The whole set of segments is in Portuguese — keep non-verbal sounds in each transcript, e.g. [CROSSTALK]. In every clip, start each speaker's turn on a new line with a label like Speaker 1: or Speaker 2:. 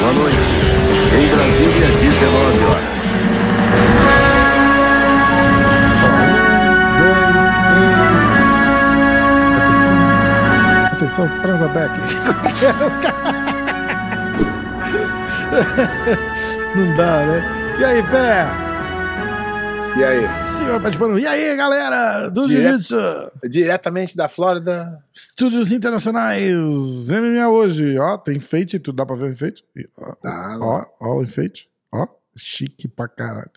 Speaker 1: Boa noite. Em Brasília, 19 horas.
Speaker 2: Um, dois, três. Atenção. Os [LAUGHS] caras- Não dá, né? E aí, pé?
Speaker 3: E aí?
Speaker 2: E aí, galera do
Speaker 3: Direto-
Speaker 2: Jiu-Jitsu?
Speaker 3: Diretamente da Flórida.
Speaker 2: Estúdios Internacionais. MMA hoje. Ó, tem enfeite, tu dá pra ver o enfeite? Ó,
Speaker 3: Tá,
Speaker 2: ó, ó, o enfeite. Ó, chique pra caralho.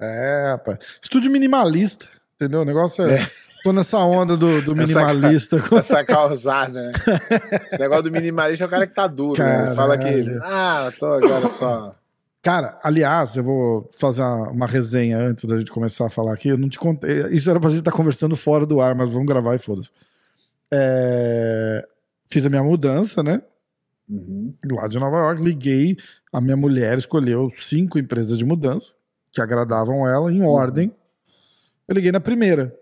Speaker 2: É, rapaz. Estúdio minimalista, entendeu? O negócio é. Tô nessa onda do, do
Speaker 3: Essa
Speaker 2: minimalista. [LAUGHS]
Speaker 3: Essa causada, né? [LAUGHS] Esse negócio do minimalista é o cara que tá duro, né? Fala que,
Speaker 2: Caralho.
Speaker 3: ah, tô agora só.
Speaker 2: Cara, aliás, eu vou fazer uma resenha antes da gente começar a falar aqui. Eu não te contei. Isso era pra gente estar conversando fora do ar, mas vamos gravar e foda-se. É, Fiz a minha mudança, né?
Speaker 3: Uhum.
Speaker 2: Lá de Nova York, liguei. A minha mulher escolheu cinco empresas de mudança que agradavam ela em ordem. Eu liguei na primeira,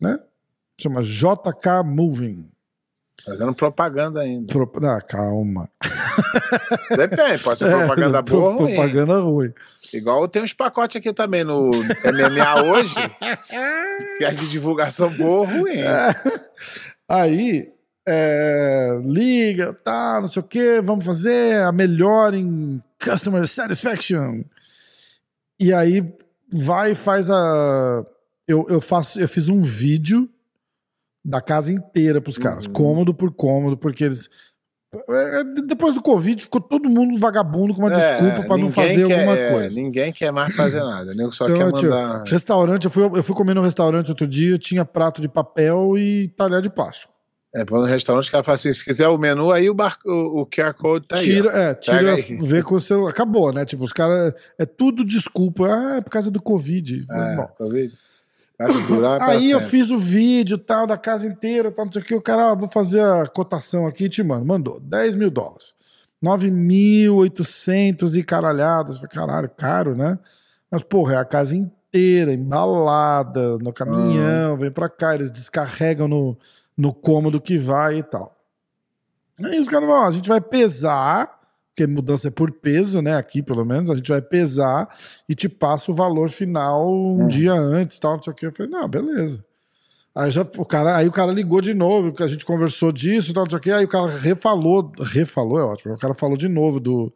Speaker 2: né? Chama JK Moving.
Speaker 3: Fazendo propaganda ainda.
Speaker 2: Pro- Ah, calma. [LAUGHS]
Speaker 3: Depende, pode ser propaganda
Speaker 2: É,
Speaker 3: boa ou ruim.
Speaker 2: Propaganda ruim.
Speaker 3: Igual tem uns pacotes aqui também no MMA hoje, [LAUGHS] que é de divulgação boa ou ruim.
Speaker 2: Aí, é, liga, tá, não sei o que, vamos fazer a melhor em Customer Satisfaction. E aí vai e faz a. Eu, eu, faço, eu fiz um vídeo da casa inteira pros caras,
Speaker 3: Uhum.
Speaker 2: cômodo por cômodo, porque eles. É, Depois do Covid, ficou todo mundo vagabundo com uma
Speaker 3: É,
Speaker 2: desculpa pra não fazer
Speaker 3: quer-
Speaker 2: alguma
Speaker 3: é,
Speaker 2: coisa.
Speaker 3: Ninguém quer mais fazer nada, nego só
Speaker 2: Então,
Speaker 3: quer mandar.
Speaker 2: Restaurante, eu fui, eu fui comer no restaurante outro dia, tinha prato de papel e talher de plástico.
Speaker 3: É, vou no restaurante, o cara fala assim: se quiser o menu, aí o, bar, o, o QR Code tá
Speaker 2: tira,
Speaker 3: aí. ó.
Speaker 2: é, tira, vê com o celular. Acabou, né? Tipo, os caras. É tudo desculpa. Ah, é por causa do Covid.
Speaker 3: É,
Speaker 2: Bom,
Speaker 3: Covid.
Speaker 2: Aí eu fiz o vídeo tal, da casa inteira, tal, não sei o que. O cara, ah, vou fazer a cotação aqui, te mano. Mandou 10 mil dólares. 9.800 e caralhadas. Caralho, caro, né? Mas, porra, é a casa inteira, embalada, no caminhão, vem pra cá, eles descarregam no, no cômodo que vai e tal. Aí os caras ó, a gente vai pesar, porque mudança é por peso, né? Aqui, pelo menos, a gente vai pesar e te passa o valor final um
Speaker 3: Hum.
Speaker 2: dia antes, tal, não sei o que. Eu falei, não, beleza. Aí, já, o cara, aí o cara ligou de novo, que a gente conversou disso, tal, não sei o que. Aí o cara refalou, refalou é ótimo. O cara falou de novo do,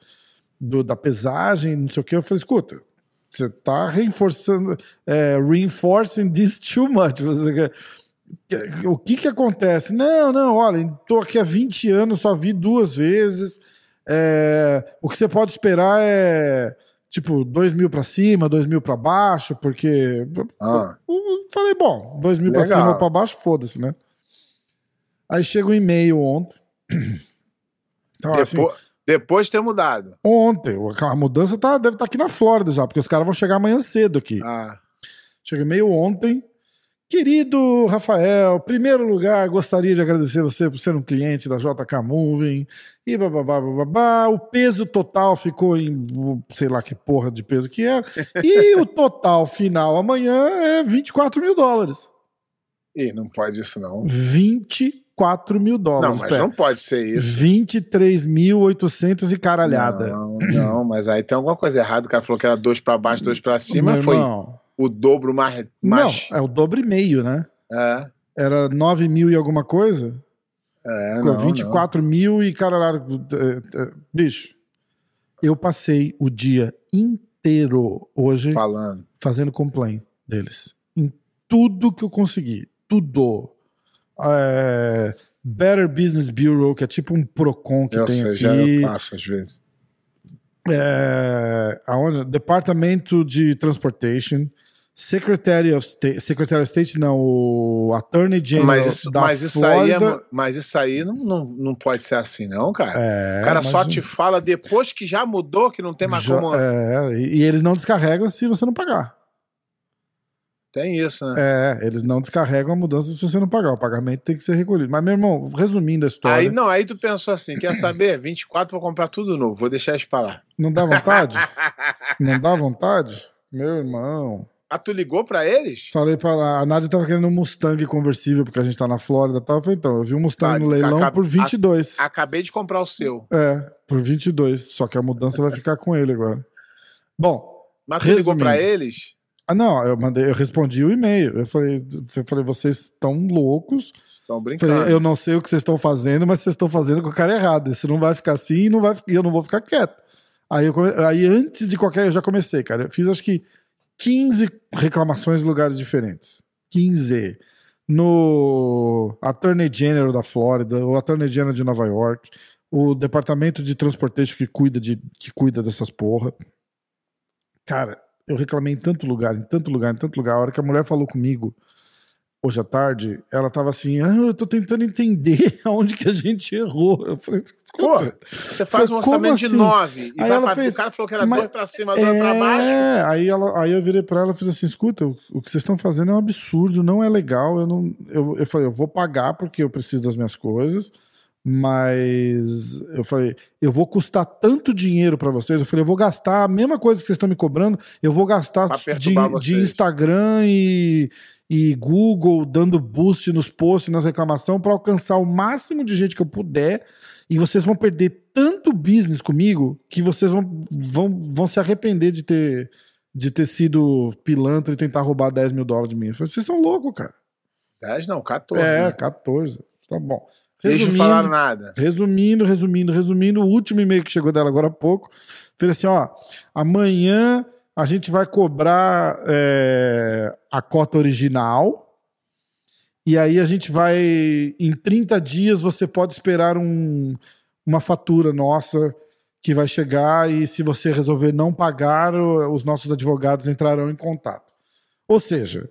Speaker 2: do- da pesagem, não sei o que. Eu falei, escuta, você tá reforçando, é, reinforcing this too much. Você o que que acontece? Não, não, olha, tô aqui há 20 anos, só vi duas vezes. É, o que você pode esperar é tipo 2 mil pra cima, 2 mil pra baixo, porque.
Speaker 3: Ah.
Speaker 2: Eu falei, bom, 2 mil pra
Speaker 3: Legal.
Speaker 2: cima ou pra baixo, foda-se, né? Aí chega um e-mail ontem. [CLEARS THROAT] Então, assim,
Speaker 3: Depois, depois de ter mudado.
Speaker 2: ontem, a mudança tá, deve estar aqui na Flórida já, porque os caras vão chegar amanhã cedo aqui.
Speaker 3: Ah,
Speaker 2: Chega e-mail ontem. Querido Rafael, primeiro lugar, gostaria de agradecer você por ser um cliente da JK Moving. E bababá, bababá. O peso total ficou em sei lá que porra de peso que era. E o total final amanhã é 24 mil dólares.
Speaker 3: ih, não pode isso não.
Speaker 2: 24 mil dólares.
Speaker 3: Não, mas
Speaker 2: pera.
Speaker 3: não pode ser isso.
Speaker 2: 23.800 e caralhada.
Speaker 3: Não, não, mas aí tem alguma coisa errada. O cara falou que era dois pra baixo, dois pra cima.
Speaker 2: Meu
Speaker 3: Foi
Speaker 2: irmão,
Speaker 3: o dobro mais. mais
Speaker 2: Não, é o dobro e meio, né?
Speaker 3: é,
Speaker 2: Era 9 mil e alguma coisa?
Speaker 3: é,
Speaker 2: Ficou
Speaker 3: não,
Speaker 2: 24 mil e caralho. é, é, Bicho, eu passei o dia inteiro hoje
Speaker 3: não. Falando.
Speaker 2: fazendo complaint deles. Em tudo que eu consegui. Tudo. É, Better Business Bureau, que é tipo um PROCON que
Speaker 3: Eu
Speaker 2: tem
Speaker 3: sei,
Speaker 2: aqui.
Speaker 3: já eu faço às vezes.
Speaker 2: É, aonde? Departamento de Transportation, Secretary of State, Secretary of State não, o Attorney General
Speaker 3: Mas isso,
Speaker 2: da
Speaker 3: mas isso aí, é, mas isso aí não, não, não pode ser assim, não, cara.
Speaker 2: É,
Speaker 3: o cara só te fala depois que já mudou, que não tem mais
Speaker 2: já-
Speaker 3: como.
Speaker 2: é, e, e eles não descarregam se você não pagar.
Speaker 3: Tem isso, né?
Speaker 2: É, eles não descarregam a mudança se você não pagar. O pagamento tem que ser recolhido. Mas, meu irmão, resumindo a história,
Speaker 3: Aí não, aí tu pensou assim: quer saber? [LAUGHS] 24 vou comprar tudo novo, vou deixar isso pra lá.
Speaker 2: não dá vontade? [LAUGHS] não dá vontade? Meu irmão.
Speaker 3: Ah, tu ligou pra eles?
Speaker 2: Falei pra ela, a Nádia tava querendo um Mustang conversível, porque a gente tá na Flórida e tal. Eu falei, então, eu vi um Mustang
Speaker 3: Ah,
Speaker 2: no leilão
Speaker 3: acab-
Speaker 2: por 22.
Speaker 3: Acabei de comprar o seu.
Speaker 2: É, por 22. Só que a mudança vai ficar com ele agora. Bom,
Speaker 3: Mas tu ligou
Speaker 2: Resumindo.
Speaker 3: pra eles?
Speaker 2: ah, não, eu mandei, eu respondi o e-mail. Eu falei, eu falei, vocês estão loucos.
Speaker 3: Estão brincando.
Speaker 2: Falei, eu não sei o que vocês estão fazendo, mas vocês estão fazendo com o cara errado. Isso não vai ficar assim e não vai, eu não vou ficar quieto. Aí, eu aí antes de qualquer, eu já comecei, cara. Eu fiz acho que 15 reclamações em lugares diferentes. 15. No Attorney General da Flórida, o Attorney General de Nova York, o departamento de transportation que cuida, de, que cuida dessas porra. Cara, eu reclamei em tanto lugar, em tanto lugar, em tanto lugar. A hora que a mulher falou comigo, hoje à tarde, ela tava assim: ah, eu tô tentando entender [LAUGHS] aonde que a gente errou. Eu falei,
Speaker 3: Pô, você faz um
Speaker 2: Falei, como
Speaker 3: orçamento de
Speaker 2: assim?
Speaker 3: 9 e
Speaker 2: Aí ela
Speaker 3: pra...
Speaker 2: fez-
Speaker 3: o cara falou que era
Speaker 2: Mas-
Speaker 3: dois pra cima, dois pra baixo.
Speaker 2: É, aí, ela, aí eu virei pra ela e fiz assim: escuta, o, o que vocês estão fazendo é um absurdo, não é legal. Eu, não, eu, eu falei, eu vou pagar porque eu preciso das minhas coisas, mas eu falei, eu vou custar tanto dinheiro pra vocês. Eu falei, eu vou gastar a mesma coisa que vocês estão me cobrando, eu vou gastar de, de. Instagram e, e Google dando boost nos posts, nas reclamações, pra alcançar o máximo de gente que eu puder. E vocês vão perder tanto business comigo que vocês vão, vão, vão se arrepender de ter, de ter sido pilantra e tentar roubar 10 mil dólares de mim. Eu falei, vocês são loucos, cara.
Speaker 3: 10 não, 14.
Speaker 2: É,
Speaker 3: né?
Speaker 2: 14. Tá bom.
Speaker 3: Eles não falaram nada.
Speaker 2: Resumindo, resumindo, resumindo, o último e-mail que chegou dela agora há pouco, fez assim, ó, amanhã a gente vai cobrar é, a cota original e aí a gente vai, em 30 dias você pode esperar um, uma fatura nossa que vai chegar e se você resolver não pagar, os nossos advogados entrarão em contato. Ou seja,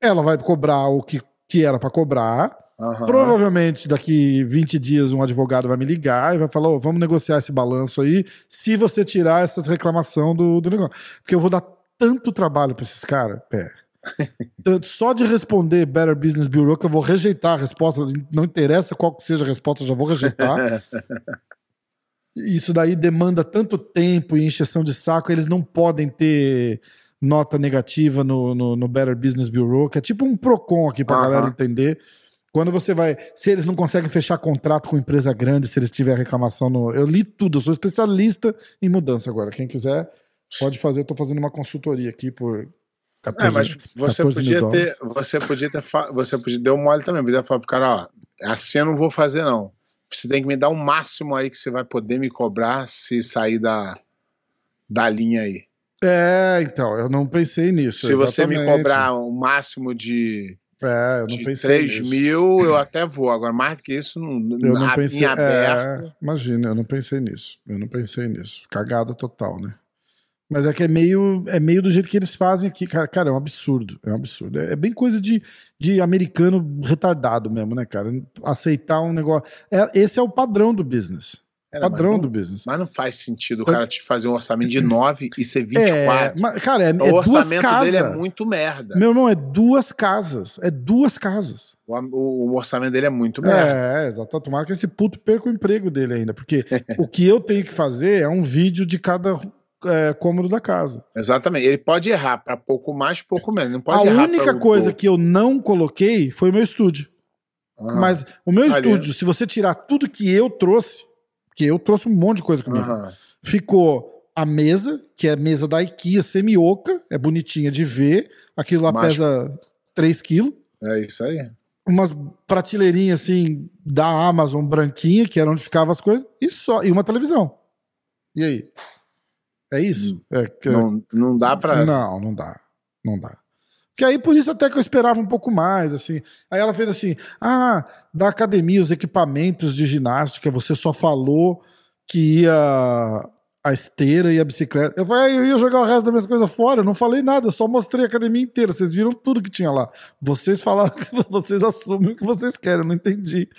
Speaker 2: ela vai cobrar o que, que era para cobrar,
Speaker 3: Aham.
Speaker 2: Provavelmente daqui 20 dias um advogado vai me ligar e vai falar: "Ô, vamos negociar esse balanço aí, se você tirar essas reclamações do, do negócio. Porque eu vou dar tanto trabalho pra esses caras, pé. [LAUGHS] Só de responder Better Business Bureau, que eu vou rejeitar a resposta, não interessa qual que seja a resposta, eu já vou rejeitar. [LAUGHS] Isso daí demanda tanto tempo e encheção de saco, eles não podem ter nota negativa no, no, no Better Business Bureau, que é tipo um PROCON aqui pra
Speaker 3: Aham.
Speaker 2: galera entender. Quando você vai. Se eles não conseguem fechar contrato com empresa grande, se eles tiverem reclamação no. Eu li tudo, eu sou especialista em mudança agora. Quem quiser, pode fazer. Eu tô fazendo uma consultoria aqui por 14,
Speaker 3: É, mas você
Speaker 2: 14 mil
Speaker 3: podia ter, você podia ter, você podia deu mole também, podia falar pro cara, ó, assim eu não vou fazer não. Você tem que me dar um máximo aí que você vai poder me cobrar se sair da, da linha aí.
Speaker 2: É, então, eu não pensei nisso.
Speaker 3: se você me
Speaker 2: exatamente.
Speaker 3: cobrar um máximo de,
Speaker 2: É, eu não
Speaker 3: de
Speaker 2: pensei
Speaker 3: 3
Speaker 2: nisso.
Speaker 3: mil, eu até vou. Agora, mais do que isso, não,
Speaker 2: Eu não pensei. É, imagina, eu não pensei nisso. Eu não pensei nisso. Cagada total, né? Mas é que é meio, é meio do jeito que eles fazem aqui. Cara, cara é um absurdo. É um absurdo. É, é bem coisa de, de americano retardado mesmo, né, cara? Aceitar um negócio. É, esse é o padrão do business.
Speaker 3: É, mas
Speaker 2: padrão
Speaker 3: não-
Speaker 2: do business.
Speaker 3: Mas não faz sentido o cara te fazer um orçamento de 9 e ser
Speaker 2: É,
Speaker 3: 24.
Speaker 2: mas, cara, é, é
Speaker 3: o orçamento dele é muito merda.
Speaker 2: Meu irmão, é duas casas. É duas casas.
Speaker 3: O, o- o orçamento dele é muito merda.
Speaker 2: É, exato. Tomara que esse puto perca o emprego dele ainda. Porque [LAUGHS] o que eu tenho que fazer é um vídeo de cada é, cômodo da casa.
Speaker 3: Exatamente. Ele pode errar para pouco mais, pouco menos. Não
Speaker 2: A
Speaker 3: pode errar
Speaker 2: única coisa que eu não coloquei foi o meu estúdio.
Speaker 3: Aham,
Speaker 2: Mas o meu
Speaker 3: Ali.
Speaker 2: estúdio, se você tirar tudo que eu trouxe, que eu trouxe um monte de coisa comigo,
Speaker 3: aham.
Speaker 2: ficou a mesa, que é a mesa da IKEA semi-oca, é bonitinha de ver. Aquilo lá
Speaker 3: Mas-
Speaker 2: pesa 3 quilos.
Speaker 3: É isso aí.
Speaker 2: Umas prateleirinhas assim da Amazon branquinha, que era onde ficavam as coisas, e só. E uma televisão. E aí? É isso? É, que-
Speaker 3: Não, não dá pra.
Speaker 2: Não, não dá. Não dá. Porque aí, por isso, até que eu esperava um pouco mais, assim. Aí ela fez assim: ah, da academia, os equipamentos de ginástica, você só falou que ia a esteira e a bicicleta. Eu falei, ah, eu ia jogar o resto das minhas coisas fora, eu não falei nada, só mostrei a academia inteira. Vocês viram tudo que tinha lá. Vocês falaram que [LAUGHS] vocês assumem o que vocês querem, eu não entendi.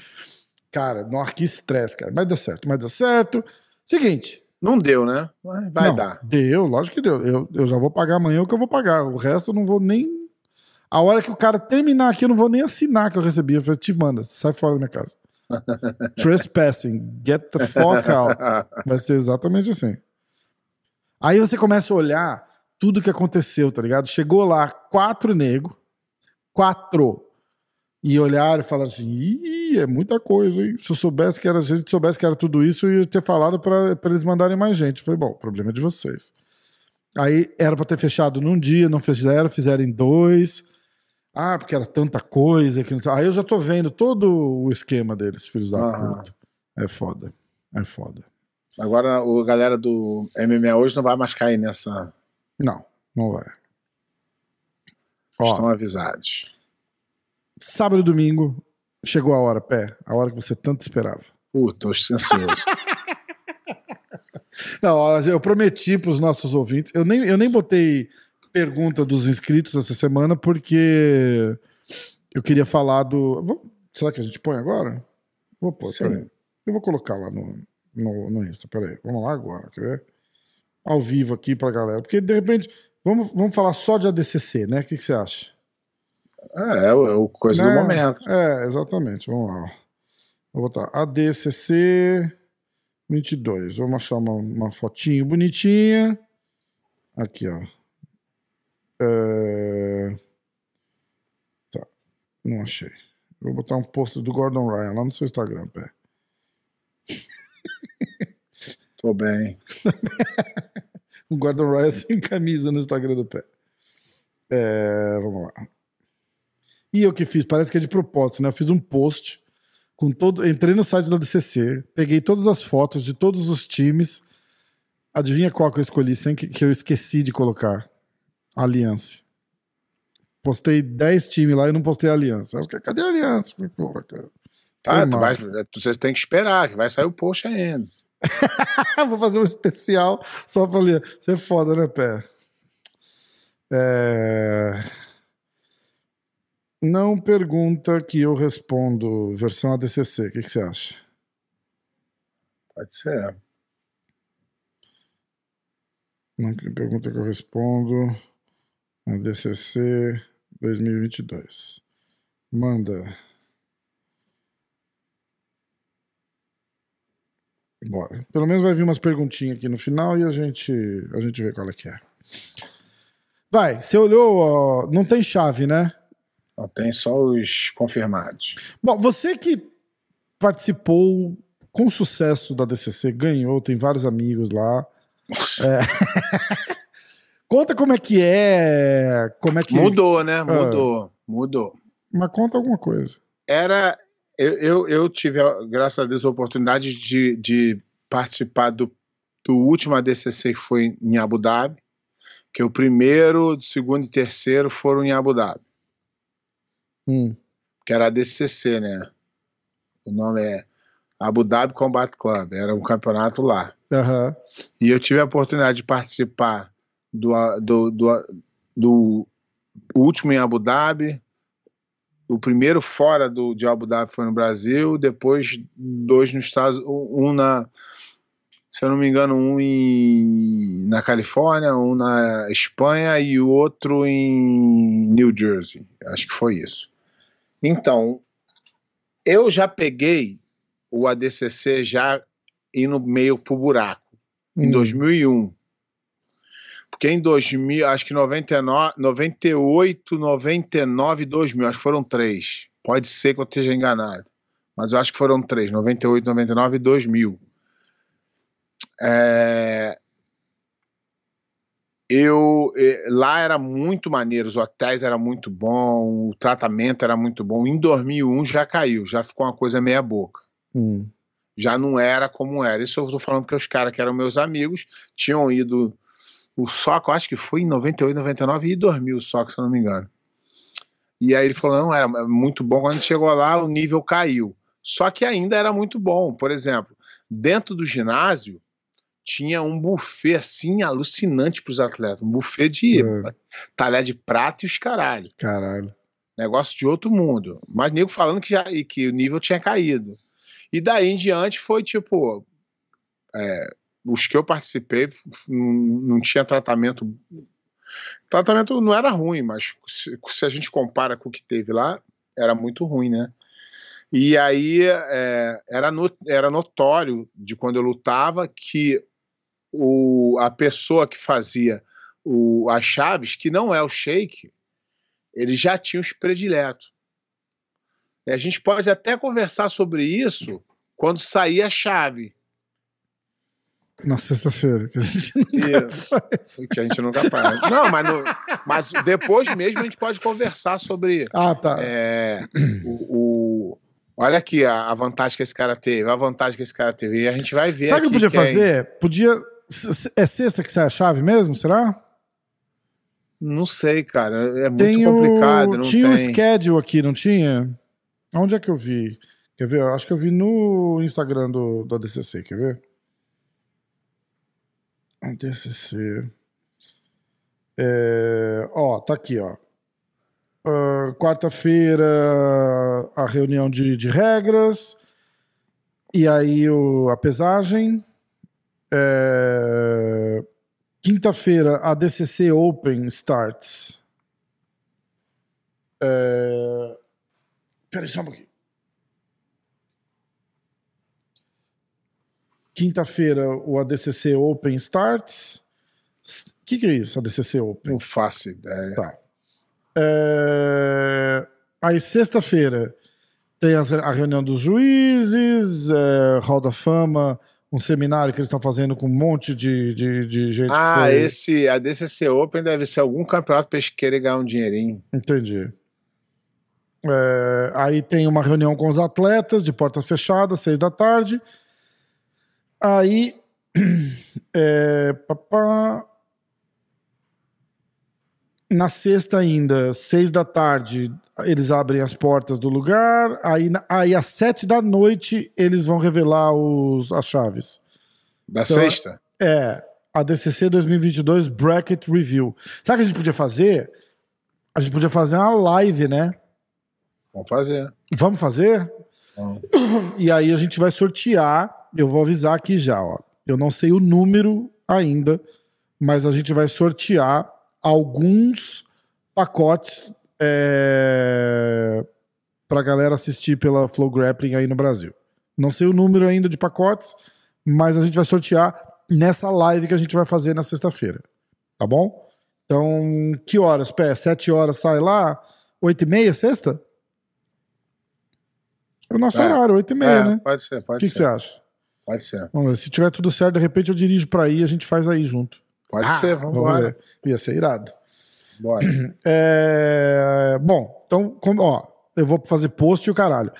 Speaker 2: Cara, não, que estresse, cara. Mas deu certo, mas deu certo. Seguinte,
Speaker 3: Não deu, né? Vai
Speaker 2: não,
Speaker 3: dar.
Speaker 2: Deu, lógico que deu. Eu, eu já vou pagar amanhã o que eu vou pagar. O resto eu não vou nem. A hora que o cara terminar aqui, eu não vou nem assinar que eu recebi. Eu falei, te manda, sai fora da minha casa. [LAUGHS] Trespassing, get the fuck out. Vai ser exatamente assim. Aí você começa a olhar tudo que aconteceu, tá ligado? Chegou lá quatro nego, quatro, e olharam e falaram assim: Ih, é muita coisa, hein? Se eu soubesse que era, se a soubesse que era tudo isso, eu ia ter falado para eles mandarem mais gente. Falei, bom, o problema é de vocês. Aí era para ter fechado num dia, não fizeram, fizeram em dois. Ah, porque era tanta coisa. Que... Aí eu já tô vendo todo o esquema deles, filhos da
Speaker 3: Aham.
Speaker 2: puta. É foda. É foda.
Speaker 3: Agora o galera do MMA hoje não vai mais cair nessa.
Speaker 2: Não, não vai. Ó,
Speaker 3: Estão avisados.
Speaker 2: sábado e domingo chegou a hora, pé. A hora que você tanto esperava.
Speaker 3: Puta, tô ansioso. [LAUGHS]
Speaker 2: Não, eu prometi para os nossos ouvintes. Eu nem, eu nem botei pergunta dos inscritos essa semana porque eu queria falar do. Será que a gente põe agora? Vou pôr, peraí. Eu vou colocar lá no, no, no Insta, peraí. Vamos lá agora, quer ver? Ao vivo aqui pra galera. Porque de repente. Vamos, vamos falar só de ADCC, né? O que, que você acha?
Speaker 3: É, é o, é coisa do
Speaker 2: Né?
Speaker 3: momento.
Speaker 2: É, exatamente. Vamos lá. Vou botar ADCC 22. Vamos achar uma, uma fotinho bonitinha. Aqui, ó. É... Tá. Não achei. Vou botar um post do Gordon Ryan lá no seu Instagram, pé. [LAUGHS]
Speaker 3: Tô bem. [LAUGHS]
Speaker 2: O Gordon Ryan sem camisa no Instagram do pé. É, vamos lá. E eu que fiz, parece que é de propósito, né? Eu fiz um post com todo. Entrei no site da DCC, peguei todas as fotos de todos os times. Adivinha qual que eu escolhi sem que, que eu esqueci de colocar? Aliança. Postei 10 times lá e não postei Aliança. Cadê a Aliança? Porra, cara.
Speaker 3: Tá, tu vai, tu- você tem que esperar, que vai sair o post ainda. [LAUGHS]
Speaker 2: Vou fazer um especial só pra ler. Você é foda, né, Pé? É... Não pergunta que eu respondo. Versão ADCC. O que, que você acha?
Speaker 3: Pode ser.
Speaker 2: Não pergunta que eu respondo. ADCC 2022. Manda. Bora. Pelo menos vai vir umas perguntinhas aqui no final e a gente, a gente vê qual é que é. Vai, você olhou, ó, não tem chave, né?
Speaker 3: Não, tem só os confirmados.
Speaker 2: Bom, você que participou com sucesso da DCC, ganhou, tem vários amigos lá. É. [LAUGHS] conta como é que é, como é que...
Speaker 3: Mudou, né? Mudou. Mudou.
Speaker 2: Mas conta alguma coisa.
Speaker 3: Era. Eu, eu, eu tive, graças a Deus, a oportunidade de, de participar do, do último ADCC que foi em Abu Dhabi, que o primeiro, o segundo e terceiro foram em Abu Dhabi,
Speaker 2: Hum.
Speaker 3: que era ADCC, né? O nome é Abu Dhabi Combat Club, era um campeonato lá.
Speaker 2: Aham.
Speaker 3: E eu tive a oportunidade de participar do, do, do, do último em Abu Dhabi. O primeiro fora do, de Abu Dhabi foi no Brasil, depois dois nos Estados um na, se eu não me engano, um em, na Califórnia, um na Espanha e o outro em New Jersey. Acho que foi isso. Então, eu já peguei o ADCC já indo meio pro buraco em
Speaker 2: Hum.
Speaker 3: 2001. Porque em 2000, acho que 99, 98, 99 e 2000, acho que foram três. Pode ser que eu esteja enganado. Mas eu acho que foram três: 98, 99 e 2000. É, eu eh, lá era muito maneiro, os hotéis era muito bom, o tratamento era muito bom. Em 2001 já caiu, já ficou uma coisa meia boca
Speaker 2: Hum.
Speaker 3: já não era como era. Isso eu tô falando porque os caras que eram meus amigos tinham ido. O Soco, acho que foi em 98, 99 e 2000 o Soco, se eu não me engano. E aí ele falou: não, era muito bom. Quando a gente chegou lá, o nível caiu. Só que ainda era muito bom. Por exemplo, dentro do ginásio tinha um buffet assim alucinante para os atletas. Um buffet de
Speaker 2: É.
Speaker 3: talher de prata e os caralho.
Speaker 2: Caralho.
Speaker 3: Negócio de outro mundo. Mas nego falando que, já, e que o nível tinha caído. E daí em diante foi tipo. é, os que eu participei não, tinha tratamento. Tratamento não era ruim, mas se, se a gente compara com o que teve lá, era muito ruim, né? E aí é, era, no- era notório de quando eu lutava que o, a pessoa que fazia o, as chaves, que não é o shake, eles já tinham os prediletos. E a gente pode até conversar sobre isso quando sair a chave.
Speaker 2: Na sexta-feira, que a gente [LAUGHS]
Speaker 3: nunca faz. Que a gente nunca faz. Não, mas, no, mas depois mesmo a gente pode conversar sobre.
Speaker 2: Ah, tá.
Speaker 3: É, o, o, olha aqui a, a, vantagem que esse cara teve, a vantagem que esse cara teve. E a gente vai ver.
Speaker 2: Sabe o que podia
Speaker 3: quem...
Speaker 2: fazer? Podia. É sexta que sai a chave mesmo, será?
Speaker 3: Não sei, cara. É muito tem complicado.
Speaker 2: O... tinha
Speaker 3: um
Speaker 2: schedule aqui, não tinha? Onde é que eu vi? Quer ver? Acho que eu vi no Instagram do, do ADCC, quer ver? ADCC. É, ó, tá aqui, ó. Uh, Quarta-feira, a reunião de, de regras. E aí o, a pesagem. É, Quinta-feira, a DCC Open starts. É, Peraí, só um pouquinho. Quinta-feira, o ADCC Open starts. O que, que é isso, ADCC Open?
Speaker 3: Não faço ideia.
Speaker 2: Tá. É... Aí, sexta-feira, tem a reunião dos juízes, é, Hall da Fama, um seminário que eles estão fazendo com um monte de, de, de gente.
Speaker 3: Ah, foi... esse ADCC Open deve ser algum campeonato para eles querem ganhar um dinheirinho.
Speaker 2: Entendi. É, aí tem uma reunião com os atletas de portas fechadas, seis da tarde. Aí. [CLEARS THROAT] É, papá, na sexta ainda, seis da tarde, eles abrem as portas do lugar. Aí, aí às sete da noite, eles vão revelar os, as chaves.
Speaker 3: Da então, sexta?
Speaker 2: É. A DCC 2022 Bracket Review. Sabe o que a gente podia fazer? A gente podia fazer uma live, né?
Speaker 3: Vamos fazer.
Speaker 2: Vamos fazer? Vamos. E aí a gente vai sortear. Eu vou avisar aqui já, ó. Eu não sei o número ainda, mas a gente vai sortear alguns pacotes é, para galera assistir pela Flow Grappling aí no Brasil. Não sei o número ainda de pacotes, mas a gente vai sortear nessa live que a gente vai fazer na sexta-feira. Tá bom? Então, que horas? Pé, sete horas sai lá? Oito e meia, sexta? É o nosso é. horário, 8 e meia, é, né?
Speaker 3: Pode ser, pode
Speaker 2: que
Speaker 3: ser.
Speaker 2: O que você acha?
Speaker 3: Pode ser.
Speaker 2: Vamos ver. Se tiver tudo certo, de repente eu dirijo pra aí e a gente faz aí junto.
Speaker 3: Pode ah, ser, vamos embora.
Speaker 2: Ia ser irado.
Speaker 3: Bora. [CLEARS THROAT]
Speaker 2: É... Bom, então, como, ó, eu vou fazer post e o caralho.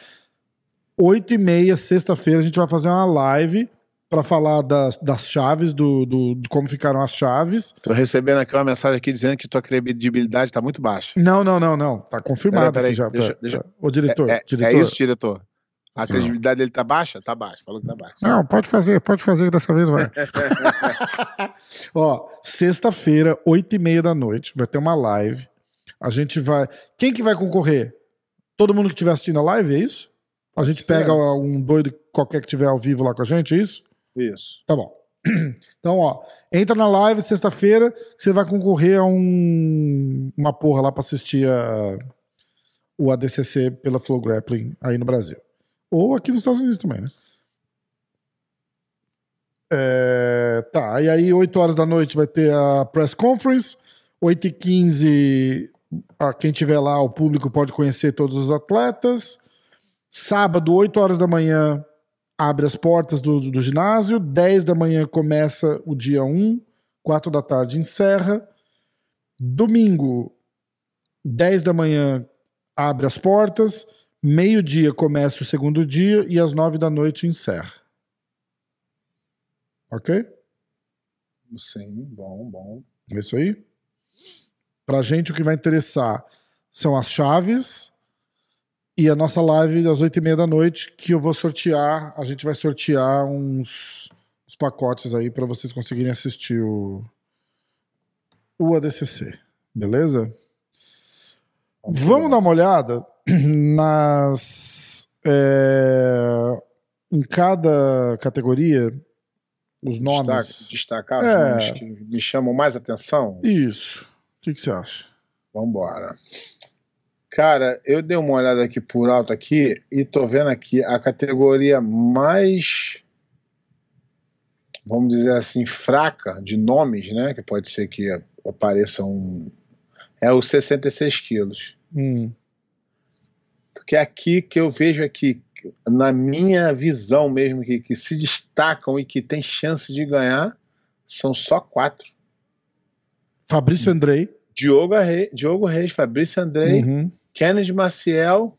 Speaker 2: 8 e meia, sexta-feira, a gente vai fazer uma live para falar das, das chaves, do, do, de como ficaram as chaves.
Speaker 3: Tô recebendo aqui uma mensagem aqui dizendo que tua credibilidade tá muito baixa.
Speaker 2: Não, não, não, não. Tá confirmado
Speaker 3: peraí, peraí,
Speaker 2: já.
Speaker 3: Deixa, deixa...
Speaker 2: O diretor,
Speaker 3: é, é,
Speaker 2: diretor.
Speaker 3: É isso, diretor. A credibilidade dele tá baixa? Tá baixa. Falou que tá baixa.
Speaker 2: Não, pode fazer, pode fazer dessa vez, vai. [LAUGHS] Ó, sexta-feira, oito e meia da noite, vai ter uma live. A gente vai. Quem que vai concorrer? Todo mundo que estiver assistindo a live, é isso? A gente pega um doido qualquer que estiver ao vivo lá com a gente, é isso?
Speaker 3: Isso.
Speaker 2: Tá bom. [CLEARS THROAT] Então, ó, entra na live sexta-feira, você vai concorrer a um, uma porra lá pra assistir a, o ADCC pela Flow Grappling aí no Brasil. Ou aqui nos Estados Unidos também, né? É, tá, e aí 8 horas da noite vai ter a press conference, 8 e 15 a quem tiver lá, o público pode conhecer todos os atletas. Sábado, 8 horas da manhã, abre as portas do, do ginásio, 10 da manhã começa o dia 1, 4 da tarde encerra. Domingo, 10 da manhã abre as portas, meio-dia começa o segundo dia e às 9 da noite encerra. Ok?
Speaker 3: Sim, bom, bom.
Speaker 2: É isso aí? Pra gente o que vai interessar são as chaves, e a nossa live às oito e meia da noite, que eu vou sortear, a gente vai sortear uns, uns pacotes aí para vocês conseguirem assistir o, o ADCC, beleza? Vamos dar uma olhada [CLEARS THROAT] nas é, em cada categoria os nomes
Speaker 3: destacar, destacar é, os nomes que me chamam mais atenção.
Speaker 2: Isso. O que, que você acha?
Speaker 3: Vamos embora. Cara, eu dei uma olhada aqui por alto aqui e tô vendo aqui a categoria mais vamos dizer assim fraca de nomes, né, que pode ser que apareça um. É os 66 quilos.
Speaker 2: Hum.
Speaker 3: Porque aqui que eu vejo aqui, na minha visão mesmo, que, que se destacam e que tem chance de ganhar, são só quatro.
Speaker 2: Fabrício Andrei.
Speaker 3: Diogo, Reis, Diogo Reis, Fabrício Andrei,
Speaker 2: Uhum.
Speaker 3: Kennedy Maciel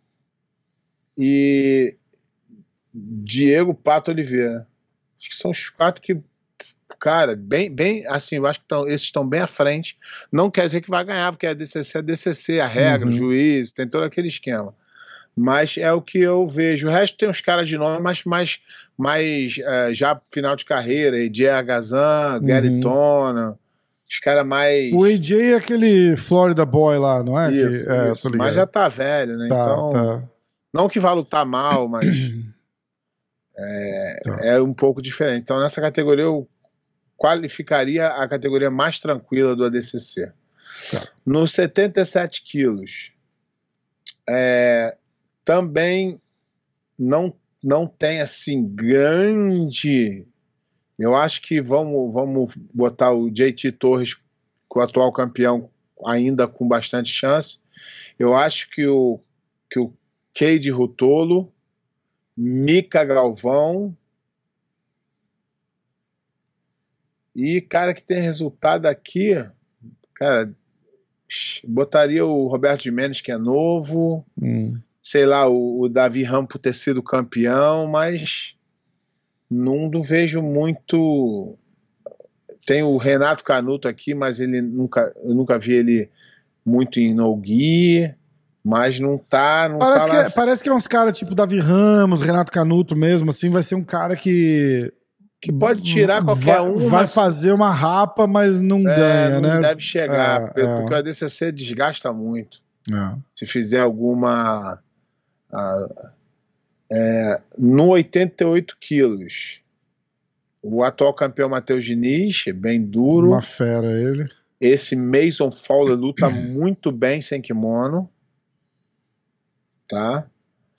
Speaker 3: e Diego Pato Oliveira. Acho que são os quatro que, cara, bem, bem assim, eu acho que tão, esses estão bem à frente. Não quer dizer que vai ganhar, porque a DCC é DCC, a regra,
Speaker 2: Uhum.
Speaker 3: o juiz, tem todo aquele esquema. Mas é o que eu vejo. O resto tem uns caras de nome, mas mais, mais eh, já final de carreira, Edir Agazan, Gary
Speaker 2: Uhum.
Speaker 3: Tona, os caras mais.
Speaker 2: O AJ é aquele Florida Boy lá, não é?
Speaker 3: Isso,
Speaker 2: que, é,
Speaker 3: isso. Mas já tá velho, né?
Speaker 2: Tá,
Speaker 3: então,
Speaker 2: tá.
Speaker 3: não que vá lutar mal, mas [CLEARS THROAT]
Speaker 2: Tá.
Speaker 3: é um pouco diferente. Então, nessa categoria, eu qualificaria a categoria mais tranquila do ADCC.
Speaker 2: Tá.
Speaker 3: Nos 77 quilos, é, também não, não tem assim grande. Eu acho que vamos, vamos botar o JT Torres, o atual campeão, ainda com bastante chance. Eu acho que o, que o Cade Rutolo, Mica Galvão e cara que tem resultado aqui, cara, botaria o Roberto Jimenez que é novo,
Speaker 2: Hum.
Speaker 3: Sei lá, o, o Davi Rampo ter sido campeão, mas não do vejo muito. Tem o Renato Canuto aqui, mas ele nunca, eu nunca vi ele muito em no-gi, mas não tá. Não
Speaker 2: Parece,
Speaker 3: tá
Speaker 2: que é, parece que é uns caras tipo Davi Ramos, Renato Canuto mesmo, assim, vai ser um cara que.
Speaker 3: que pode tirar qualquer
Speaker 2: vai,
Speaker 3: um,
Speaker 2: Vai
Speaker 3: mas
Speaker 2: fazer uma rapa, mas não
Speaker 3: é,
Speaker 2: ganha,
Speaker 3: não
Speaker 2: né?
Speaker 3: deve chegar,
Speaker 2: É,
Speaker 3: porque,
Speaker 2: é.
Speaker 3: o ADCC desgasta muito.
Speaker 2: É.
Speaker 3: Se fizer alguma. Ah, é, no 88 quilos, o atual campeão Matheus Diniz, bem duro.
Speaker 2: Uma fera ele.
Speaker 3: Esse Mason Fowler luta muito bem sem kimono. Tá?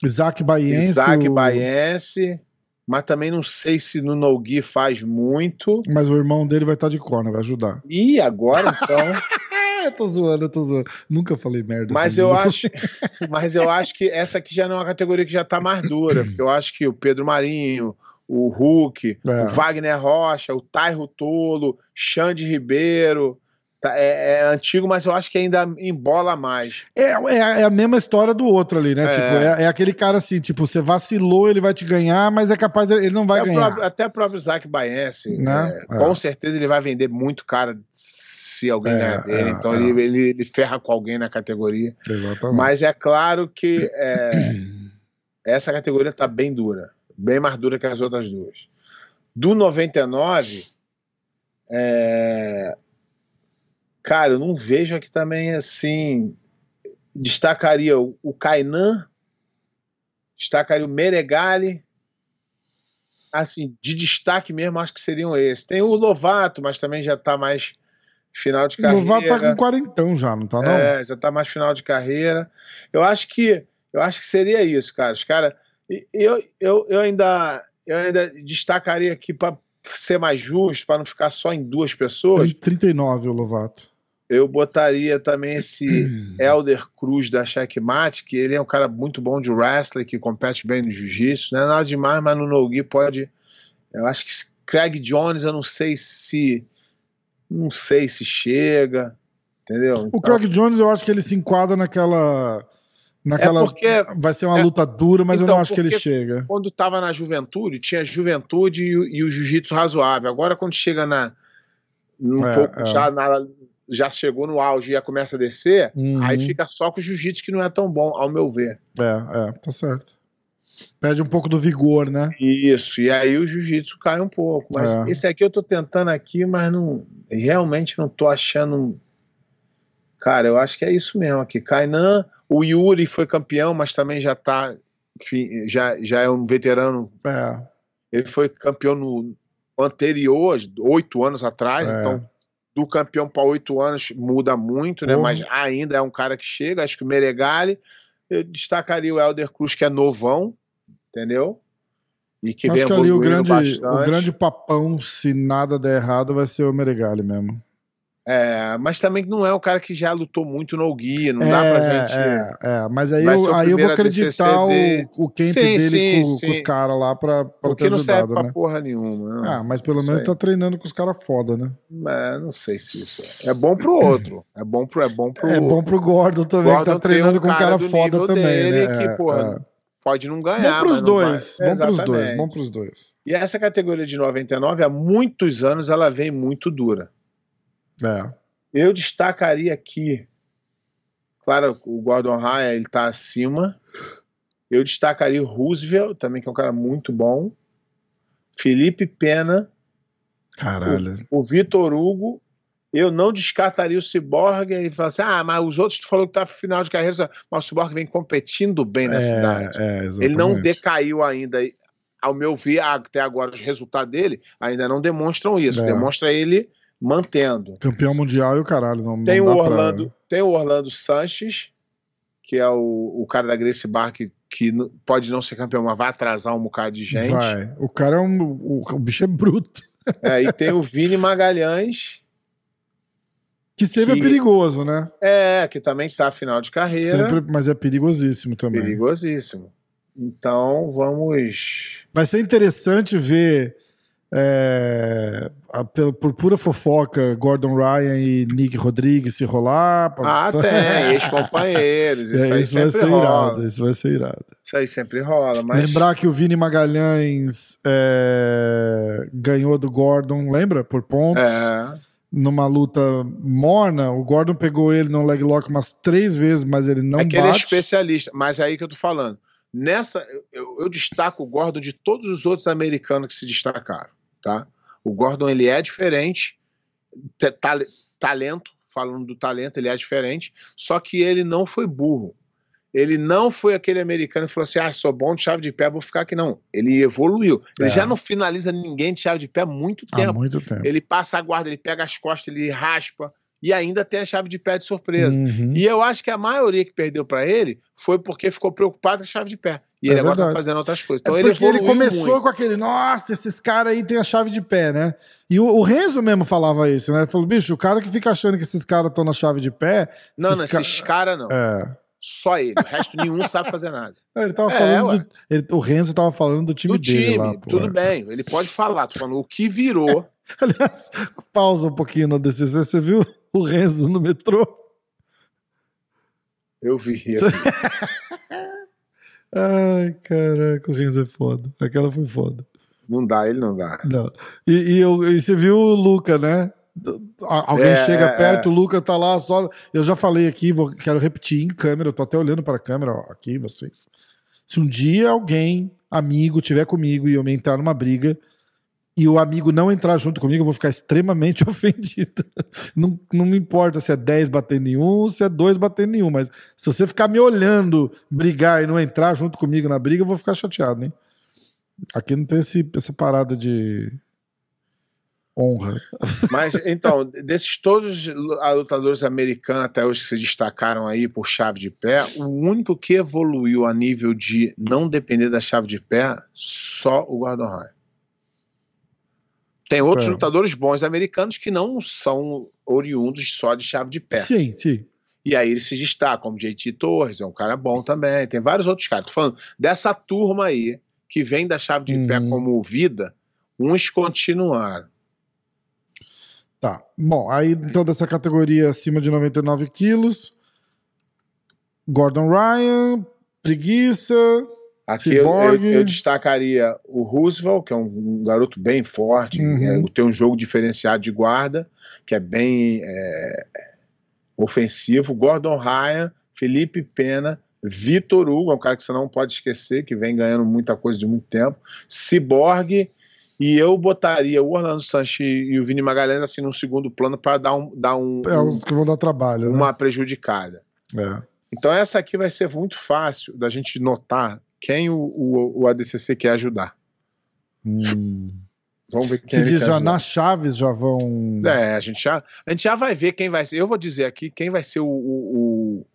Speaker 2: Isaac Baiense.
Speaker 3: Isaac
Speaker 2: o-
Speaker 3: Baense. Mas também não sei se no Nogi faz muito.
Speaker 2: Mas o irmão dele vai estar de corner, vai ajudar.
Speaker 3: E agora, então. [LAUGHS]
Speaker 2: Eu tô zoando, eu tô zoando. Nunca falei merda.
Speaker 3: Mas eu acho, [LAUGHS] mas eu acho que essa aqui já não é uma categoria que já tá mais dura, porque eu acho que o Pedro Marinho, o Hulk,
Speaker 2: É.
Speaker 3: o Wagner Rocha, o Tairo Tolo, Xande Ribeiro, é, é antigo, mas eu acho que ainda embola mais.
Speaker 2: É, é, é a mesma história do outro ali, né?
Speaker 3: É.
Speaker 2: Tipo, é, é aquele cara assim, tipo, você vacilou, ele vai te ganhar, mas é capaz dele, ele não vai
Speaker 3: É
Speaker 2: ganhar.
Speaker 3: próprio- até o próprio Isaac Baense,
Speaker 2: Né?
Speaker 3: é,
Speaker 2: É.
Speaker 3: com certeza ele vai vender muito caro se alguém ganhar dele, então. Ele, ele, ele ferra com alguém na categoria.
Speaker 2: Exatamente.
Speaker 3: Mas é claro que é, [CLEARS THROAT] essa categoria está bem dura, bem mais dura que as outras duas. Do 99, é, cara, eu não vejo aqui também assim. Destacaria o, o Kainan, destacaria o Meregali. Assim, de destaque mesmo, acho que seriam esses. Tem o Lovato, mas também já está mais final de
Speaker 2: o
Speaker 3: carreira.
Speaker 2: Lovato tá com quarentão já, não tá não?
Speaker 3: É, já tá mais final de carreira. Eu acho que eu acho que seria isso, cara. Os cara, eu, eu, eu ainda eu ainda destacaria aqui para ser mais justo, para não ficar só em duas pessoas.
Speaker 2: Tem 39 o Lovato.
Speaker 3: Eu botaria também esse [CLEARS THROAT] Elder Cruz da Checkmate, que ele é um cara muito bom de wrestling, que compete bem no jiu-jitsu. Não é nada demais, mas no no-gi pode. Eu acho que Craig Jones, eu não sei se não sei se chega, entendeu?
Speaker 2: O
Speaker 3: Então-
Speaker 2: Craig Jones, eu acho que ele se enquadra naquela. naquela
Speaker 3: É porque-
Speaker 2: vai ser uma
Speaker 3: é-
Speaker 2: luta dura, mas eu
Speaker 3: Então,
Speaker 2: não acho que ele chega.
Speaker 3: quando estava na juventude, tinha juventude e, o- e o jiu-jitsu razoável. Agora, quando chega na. Um
Speaker 2: É,
Speaker 3: pouco
Speaker 2: é.
Speaker 3: já, na- já chegou no auge e já começa a descer,
Speaker 2: Uhum.
Speaker 3: aí fica só com o jiu-jitsu que não é tão bom, ao meu ver.
Speaker 2: É, é, tá certo. Perde um pouco do vigor, né?
Speaker 3: Isso, e aí o jiu-jitsu cai um pouco. Mas
Speaker 2: É.
Speaker 3: esse aqui eu tô tentando aqui, mas não. Realmente não tô achando. Cara, eu acho que é isso mesmo aqui. Kainan, o Yuri foi campeão, mas também já tá. já, já é um veterano
Speaker 2: É.
Speaker 3: Ele foi campeão no anterior, oito anos atrás,
Speaker 2: É.
Speaker 3: então do campeão para oito anos muda muito, né?
Speaker 2: Porra.
Speaker 3: Mas ainda é um cara que chega. Acho que o Meregali, eu destacaria o Helder Cruz, que é novão, entendeu? E que
Speaker 2: acho
Speaker 3: vem
Speaker 2: que ali o grande, o grande papão, se nada der errado, vai ser o Meregali mesmo.
Speaker 3: É, mas também não é um cara que já lutou muito no guia, não dá pra gente.
Speaker 2: É, é, mas aí eu,
Speaker 3: o
Speaker 2: aí eu vou acreditar o, o camp
Speaker 3: Sim,
Speaker 2: dele
Speaker 3: sim,
Speaker 2: com,
Speaker 3: sim.
Speaker 2: com os caras lá pra, pra
Speaker 3: Porque
Speaker 2: ter
Speaker 3: não serve
Speaker 2: ajudado,
Speaker 3: pra
Speaker 2: né?
Speaker 3: porra nenhuma. Não.
Speaker 2: Ah, mas pelo menos
Speaker 3: aí.
Speaker 2: tá treinando com os caras foda, né?
Speaker 3: É, não sei se isso é. É bom pro outro. É bom pro. É bom pro.
Speaker 2: É bom pro Gordon também, que
Speaker 3: Gordon
Speaker 2: tá treinando
Speaker 3: um
Speaker 2: com um cara
Speaker 3: do
Speaker 2: foda também,
Speaker 3: dele
Speaker 2: né?
Speaker 3: que,
Speaker 2: É,
Speaker 3: porra,
Speaker 2: é.
Speaker 3: Pode não
Speaker 2: Bom
Speaker 3: ganhar.
Speaker 2: pros
Speaker 3: não vai-
Speaker 2: dois, bom pros dois, bom pros dois.
Speaker 3: E essa categoria de 99, há muitos anos, ela vem muito dura.
Speaker 2: É.
Speaker 3: Eu destacaria aqui, claro, o Gordon Ryan ele tá acima. Eu destacaria o Roosevelt, também que é um cara muito bom. Felipe Pena,
Speaker 2: Caralho.
Speaker 3: o Vitor Hugo. Eu não descartaria o Cyborg e falar assim: ah, mas os outros tu falou que tá final de carreira, mas o Cyborg vem competindo bem na cidade.
Speaker 2: É, é,
Speaker 3: Ele não decaiu ainda. Ao meu ver, até agora, os resultados dele ainda não demonstram isso.
Speaker 2: É.
Speaker 3: Demonstra ele mantendo.
Speaker 2: Campeão mundial e o caralho. Não,
Speaker 3: Tem
Speaker 2: não
Speaker 3: o
Speaker 2: dá pra-
Speaker 3: Orlando, tem o Orlando Sanches, que é o, o cara da Gracie Bar que, que pode não ser campeão, mas vai atrasar um bocado de gente.
Speaker 2: Vai. O cara é um. O, o bicho é bruto.
Speaker 3: É, e tem o Vini Magalhães,
Speaker 2: Que sempre
Speaker 3: Que-
Speaker 2: é perigoso, né?
Speaker 3: é, que também tá final de carreira.
Speaker 2: Sempre, mas é perigosíssimo também.
Speaker 3: Perigosíssimo. Então, vamos.
Speaker 2: Vai ser interessante ver, é, a- pelo- por pura fofoca, Gordon Ryan e Nick Rodrigues se rolar.
Speaker 3: Ah, [LAUGHS] tem, ex-companheiros. Isso
Speaker 2: É,
Speaker 3: aí
Speaker 2: isso vai ser
Speaker 3: rola.
Speaker 2: irado. Isso vai ser irado.
Speaker 3: Isso aí sempre rola. Mas...
Speaker 2: Lembrar que o Vini Magalhães é, ganhou do Gordon, lembra? Por pontos.
Speaker 3: É.
Speaker 2: Numa luta morna, o Gordon pegou ele no leg lock umas três vezes, mas ele não
Speaker 3: é que ele é
Speaker 2: bate.
Speaker 3: especialista, mas é aí que eu tô falando. Nessa, eu, eu destaco o Gordon de todos os outros americanos que se destacaram, tá? O Gordon, ele é diferente, te- tale- talento, falando do talento, ele é diferente, só que ele não foi burro. Ele não foi aquele americano que falou assim: ah, sou bom de chave de pé, vou ficar aqui. Não. Ele evoluiu. Ele
Speaker 2: É.
Speaker 3: já não finaliza ninguém de chave de pé há muito
Speaker 2: Há
Speaker 3: tempo.
Speaker 2: muito tempo.
Speaker 3: Ele passa a guarda, ele pega as costas, ele raspa e ainda tem a chave de pé de surpresa.
Speaker 2: Uhum.
Speaker 3: E eu acho que a maioria que perdeu pra ele foi porque ficou preocupado com a chave de pé. E
Speaker 2: É
Speaker 3: ele agora tá
Speaker 2: verdade.
Speaker 3: fazendo outras coisas.
Speaker 2: É
Speaker 3: Então ele
Speaker 2: porque ele
Speaker 3: evoluiu
Speaker 2: começou
Speaker 3: muito.
Speaker 2: com aquele, nossa, esses caras aí tem a chave de pé, né? E o, o Renzo mesmo falava isso, né? Ele falou, bicho, o cara que fica achando que esses caras estão na chave de pé.
Speaker 3: Não, não,
Speaker 2: ca-
Speaker 3: esses caras não.
Speaker 2: É.
Speaker 3: Só ele. O resto nenhum sabe fazer nada. [LAUGHS]
Speaker 2: Ele tava
Speaker 3: É,
Speaker 2: falando. do- ele- o Renzo tava falando do time
Speaker 3: Do
Speaker 2: dele
Speaker 3: time,
Speaker 2: lá.
Speaker 3: tudo
Speaker 2: é.
Speaker 3: bem. Ele pode falar. Tô falando o que virou. [LAUGHS]
Speaker 2: Aliás, pausa um pouquinho no DCC. Você viu o Renzo no metrô?
Speaker 3: Eu vi. [LAUGHS]
Speaker 2: Ai, caraca, o Renzo é foda. Aquela foi foda.
Speaker 3: Não dá, ele não dá.
Speaker 2: Não. E, e, eu- e você viu o Luca, né? Alguém
Speaker 3: É,
Speaker 2: chega
Speaker 3: é,
Speaker 2: perto, o Luca tá lá só. Eu já falei aqui, vou, quero repetir em câmera, eu tô até olhando para a câmera ó, aqui, vocês. Se um dia alguém, amigo, tiver comigo e eu me entrar numa briga e o amigo não entrar junto comigo, eu vou ficar extremamente [LAUGHS] ofendido. Não, não me importa se é 10 batendo em um, se é 2 batendo em um, mas se você ficar me olhando brigar e não entrar junto comigo na briga, eu vou ficar chateado, hein? Aqui não tem esse, essa parada de honra.
Speaker 3: Mas, então, desses todos os lutadores americanos até hoje que se destacaram aí por chave de pé, o único que evoluiu a nível de não depender da chave de pé, só o Gordon Ryan. Tem outros
Speaker 2: É.
Speaker 3: lutadores bons americanos que não são oriundos só de chave de pé.
Speaker 2: Sim, sim.
Speaker 3: E aí eles se destacam, como JT Torres, é um cara bom também. Tem vários outros caras. Tô falando dessa turma aí, que vem da chave de pé
Speaker 2: Uhum.
Speaker 3: como vida, uns continuaram.
Speaker 2: Tá. Bom, aí então dessa categoria acima de 99 quilos, Gordon Ryan, preguiça.
Speaker 3: Aqui eu, eu, eu destacaria o Roosevelt, que é um, um garoto bem forte,
Speaker 2: Uhum.
Speaker 3: é, tem um jogo diferenciado de guarda, que é bem é, ofensivo. Gordon Ryan, Felipe Pena, Vitor Hugo, é um cara que você não pode esquecer, que vem ganhando muita coisa de muito tempo. Cyborg, e eu botaria o Orlando Sanches e o Vini Magalhães assim no segundo plano para dar, um, dar um,
Speaker 2: É os que vão dar trabalho,
Speaker 3: uma prejudicada.
Speaker 2: né?
Speaker 3: Então essa aqui vai ser muito fácil da gente notar quem o, o, o ADCC quer ajudar.
Speaker 2: É. Hum.
Speaker 3: Vamos ver quem
Speaker 2: Se diz já nas chaves já vão.
Speaker 3: É, a gente, já, a gente já vai ver quem vai ser. Eu vou dizer aqui quem vai ser o, o,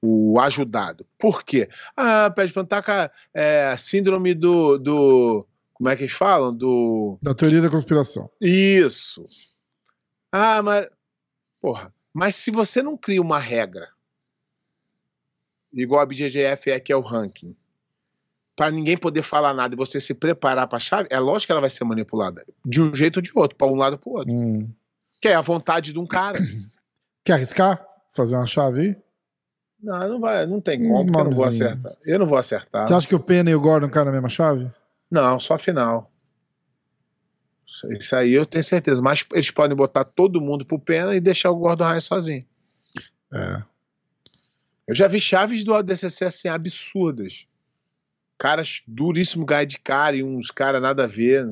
Speaker 3: o, o ajudado. Por quê? Ah, Pede Pantaca, é, a síndrome do, do. Como é que eles falam? Do.
Speaker 2: Da teoria da conspiração.
Speaker 3: Isso. Ah, mas. Porra, mas se você não cria uma regra, igual a BJJF é que é o ranking, para ninguém poder falar nada e você se preparar para a chave, é lógico que ela vai ser manipulada de um jeito ou de outro, para um lado ou para o outro.
Speaker 2: Hum.
Speaker 3: Que é a vontade de um cara. [COUGHS]
Speaker 2: Quer arriscar? Fazer uma chave aí?
Speaker 3: Não, não vai, não tem como, eu não vou acertar. Eu não vou acertar.
Speaker 2: Você acha que o Pena e o Gordon caem na mesma chave?
Speaker 3: Não, só a final. Isso- Isso aí eu tenho certeza. Mas eles podem botar todo mundo pro pena e deixar o Gordon Ryan sozinho.
Speaker 2: É.
Speaker 3: Eu já vi chaves do ADCC assim, absurdas. Caras duríssimo ganhar de cara e uns caras nada a ver.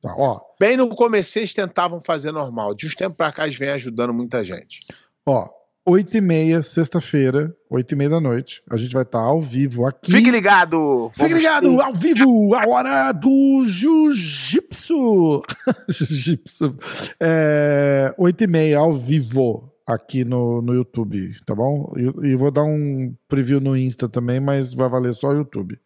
Speaker 2: Tá, ó,
Speaker 3: Bem no começo eles tentavam fazer normal. De uns tempos pra cá eles vêm ajudando muita gente.
Speaker 2: ó. 8 e meia, sexta-feira, 8 e meia da noite. A gente vai estar ao vivo aqui.
Speaker 3: Fique ligado!
Speaker 2: Fique ligado, ao vivo, a hora do jiu-jitsu. [LAUGHS] jiu-jitsu. É, 8 e meia, ao vivo, aqui no, no YouTube, tá bom? E, e vou dar um preview no Insta também, mas vai valer só o YouTube.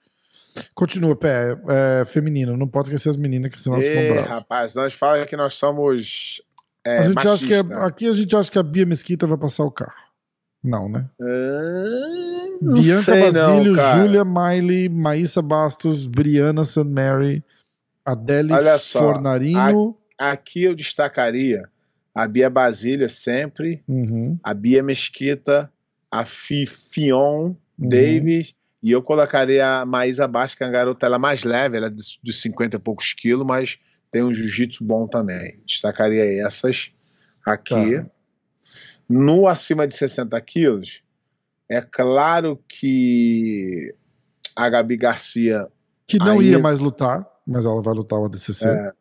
Speaker 2: Continua, Pé. É, feminino, não pode esquecer as meninas, que senão elas ficam bravas.
Speaker 3: rapaz, nós falamos que nós somos. É,
Speaker 2: a gente acha que é- aqui a gente acha que a Bia Mesquita vai passar o carro. Não, né?
Speaker 3: Ah, não
Speaker 2: Bianca
Speaker 3: sei
Speaker 2: Basílio. Júlia Miley, Maísa Bastos, Briana St. Mary, Adele
Speaker 3: Olha só,
Speaker 2: Fornarino.
Speaker 3: Aqui eu destacaria a Bia Basília sempre,
Speaker 2: Uhum,
Speaker 3: a Bia Mesquita, a Fi Fion
Speaker 2: uhum.
Speaker 3: Davis, e eu colocaria a Maísa Bastos, que é a garota ela é mais leve, ela é de, de 50 e poucos quilos, mas tem um jiu-jitsu bom também. Destacaria essas aqui.
Speaker 2: Tá.
Speaker 3: No acima de 60 quilos, é claro que a Gabi Garcia
Speaker 2: Que não
Speaker 3: Aí-
Speaker 2: ia mais lutar, mas ela vai lutar o ADCC.
Speaker 3: É.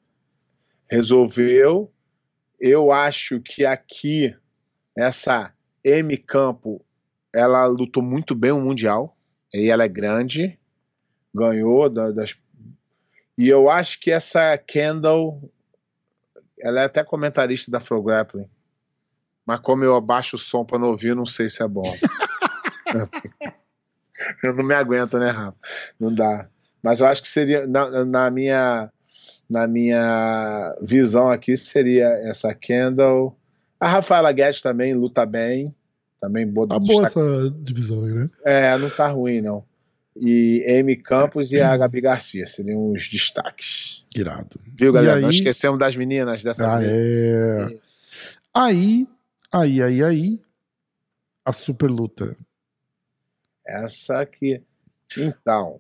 Speaker 3: resolveu. Eu acho que aqui, essa M Campo, ela lutou muito bem o Mundial. E ela é grande, ganhou da- das. E eu acho que essa Kendall, ela é até comentarista da Flow Grappling. Mas como eu abaixo o som para não ouvir, não sei se é bom. [LAUGHS] eu não me aguento, né, Rafa? Não dá. Mas eu acho que seria, na, na minha na minha visão aqui, seria essa Kendall. A Rafaela Guedes também luta bem. Também boa
Speaker 2: Tá boa essa divisão aí, né?
Speaker 3: É, não tá ruim, não. E Amy Campos e a Gabi Garcia seriam os destaques.
Speaker 2: Irado.
Speaker 3: Viu, galera?
Speaker 2: E
Speaker 3: Não
Speaker 2: aí-
Speaker 3: esquecemos das meninas dessa
Speaker 2: Ah,
Speaker 3: vez.
Speaker 2: é. Aí, aí, aí, aí, a super luta.
Speaker 3: Essa aqui. Então,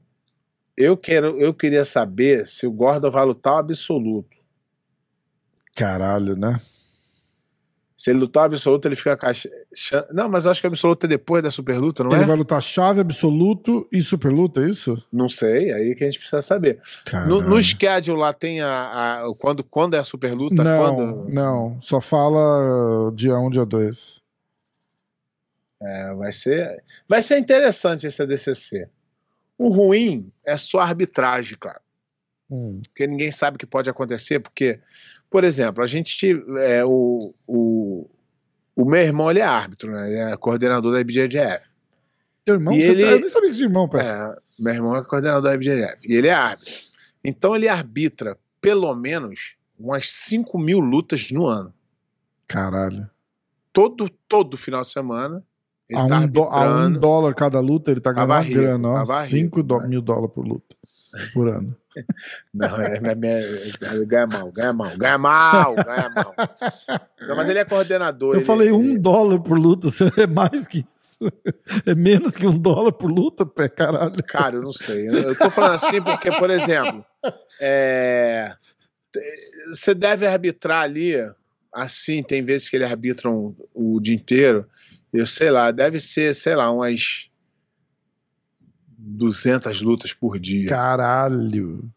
Speaker 3: eu, quero, eu queria saber se o Gordon vai lutar o absoluto.
Speaker 2: Caralho, né?
Speaker 3: Se ele lutar absoluto, ele fica com a. ch- chan- Não, mas eu acho que o absoluto é depois da super luta, não
Speaker 2: Ele
Speaker 3: é?
Speaker 2: vai lutar chave, absoluto e super luta, é isso?
Speaker 3: Não sei, aí que a gente precisa saber. No, no schedule lá tem a, a- quando, quando é a super luta?
Speaker 2: Não,
Speaker 3: quando...
Speaker 2: não. Só fala uh, dia 1, dia 2.
Speaker 3: É, vai, ser, vai ser interessante esse ADCC. O ruim é só a arbitragem, cara.
Speaker 2: Hum.
Speaker 3: Porque ninguém sabe o que pode acontecer. Porque, por exemplo, a gente. É, o, o, o meu irmão ele é árbitro, né? Ele é coordenador da IBJJF.
Speaker 2: Teu irmão,
Speaker 3: E
Speaker 2: você
Speaker 3: ele-
Speaker 2: tá- eu nem sabia que tinha irmão, pé.
Speaker 3: É, meu irmão é coordenador da IBJJF. E ele é árbitro. Então ele arbitra pelo menos umas 5 mil lutas no ano.
Speaker 2: Caralho.
Speaker 3: Todo, todo final de semana. Ele
Speaker 2: A um,
Speaker 3: tá
Speaker 2: dó- a um dólar cada luta, ele tá ganhando
Speaker 3: Tava
Speaker 2: uma
Speaker 3: rico,
Speaker 2: grana, ó.
Speaker 3: tava
Speaker 2: 5
Speaker 3: rico, né?
Speaker 2: mil dólares por luta. Por ano.
Speaker 3: Não, é, é, é, ganha mal, ganha mal, ganha mal, ganha mal. Não, mas ele é coordenador.
Speaker 2: Eu
Speaker 3: ele-
Speaker 2: falei um
Speaker 3: ele-
Speaker 2: dólar por luta, [LAUGHS] é mais que isso. É menos que um dólar por luta, pé, caralho.
Speaker 3: Cara, eu não sei. Eu, tô falando assim porque, por exemplo, é, você deve arbitrar ali, assim, tem vezes que eles arbitram o dia inteiro, eu sei lá, deve ser, sei lá, umas 200 lutas por dia.
Speaker 2: Caralho.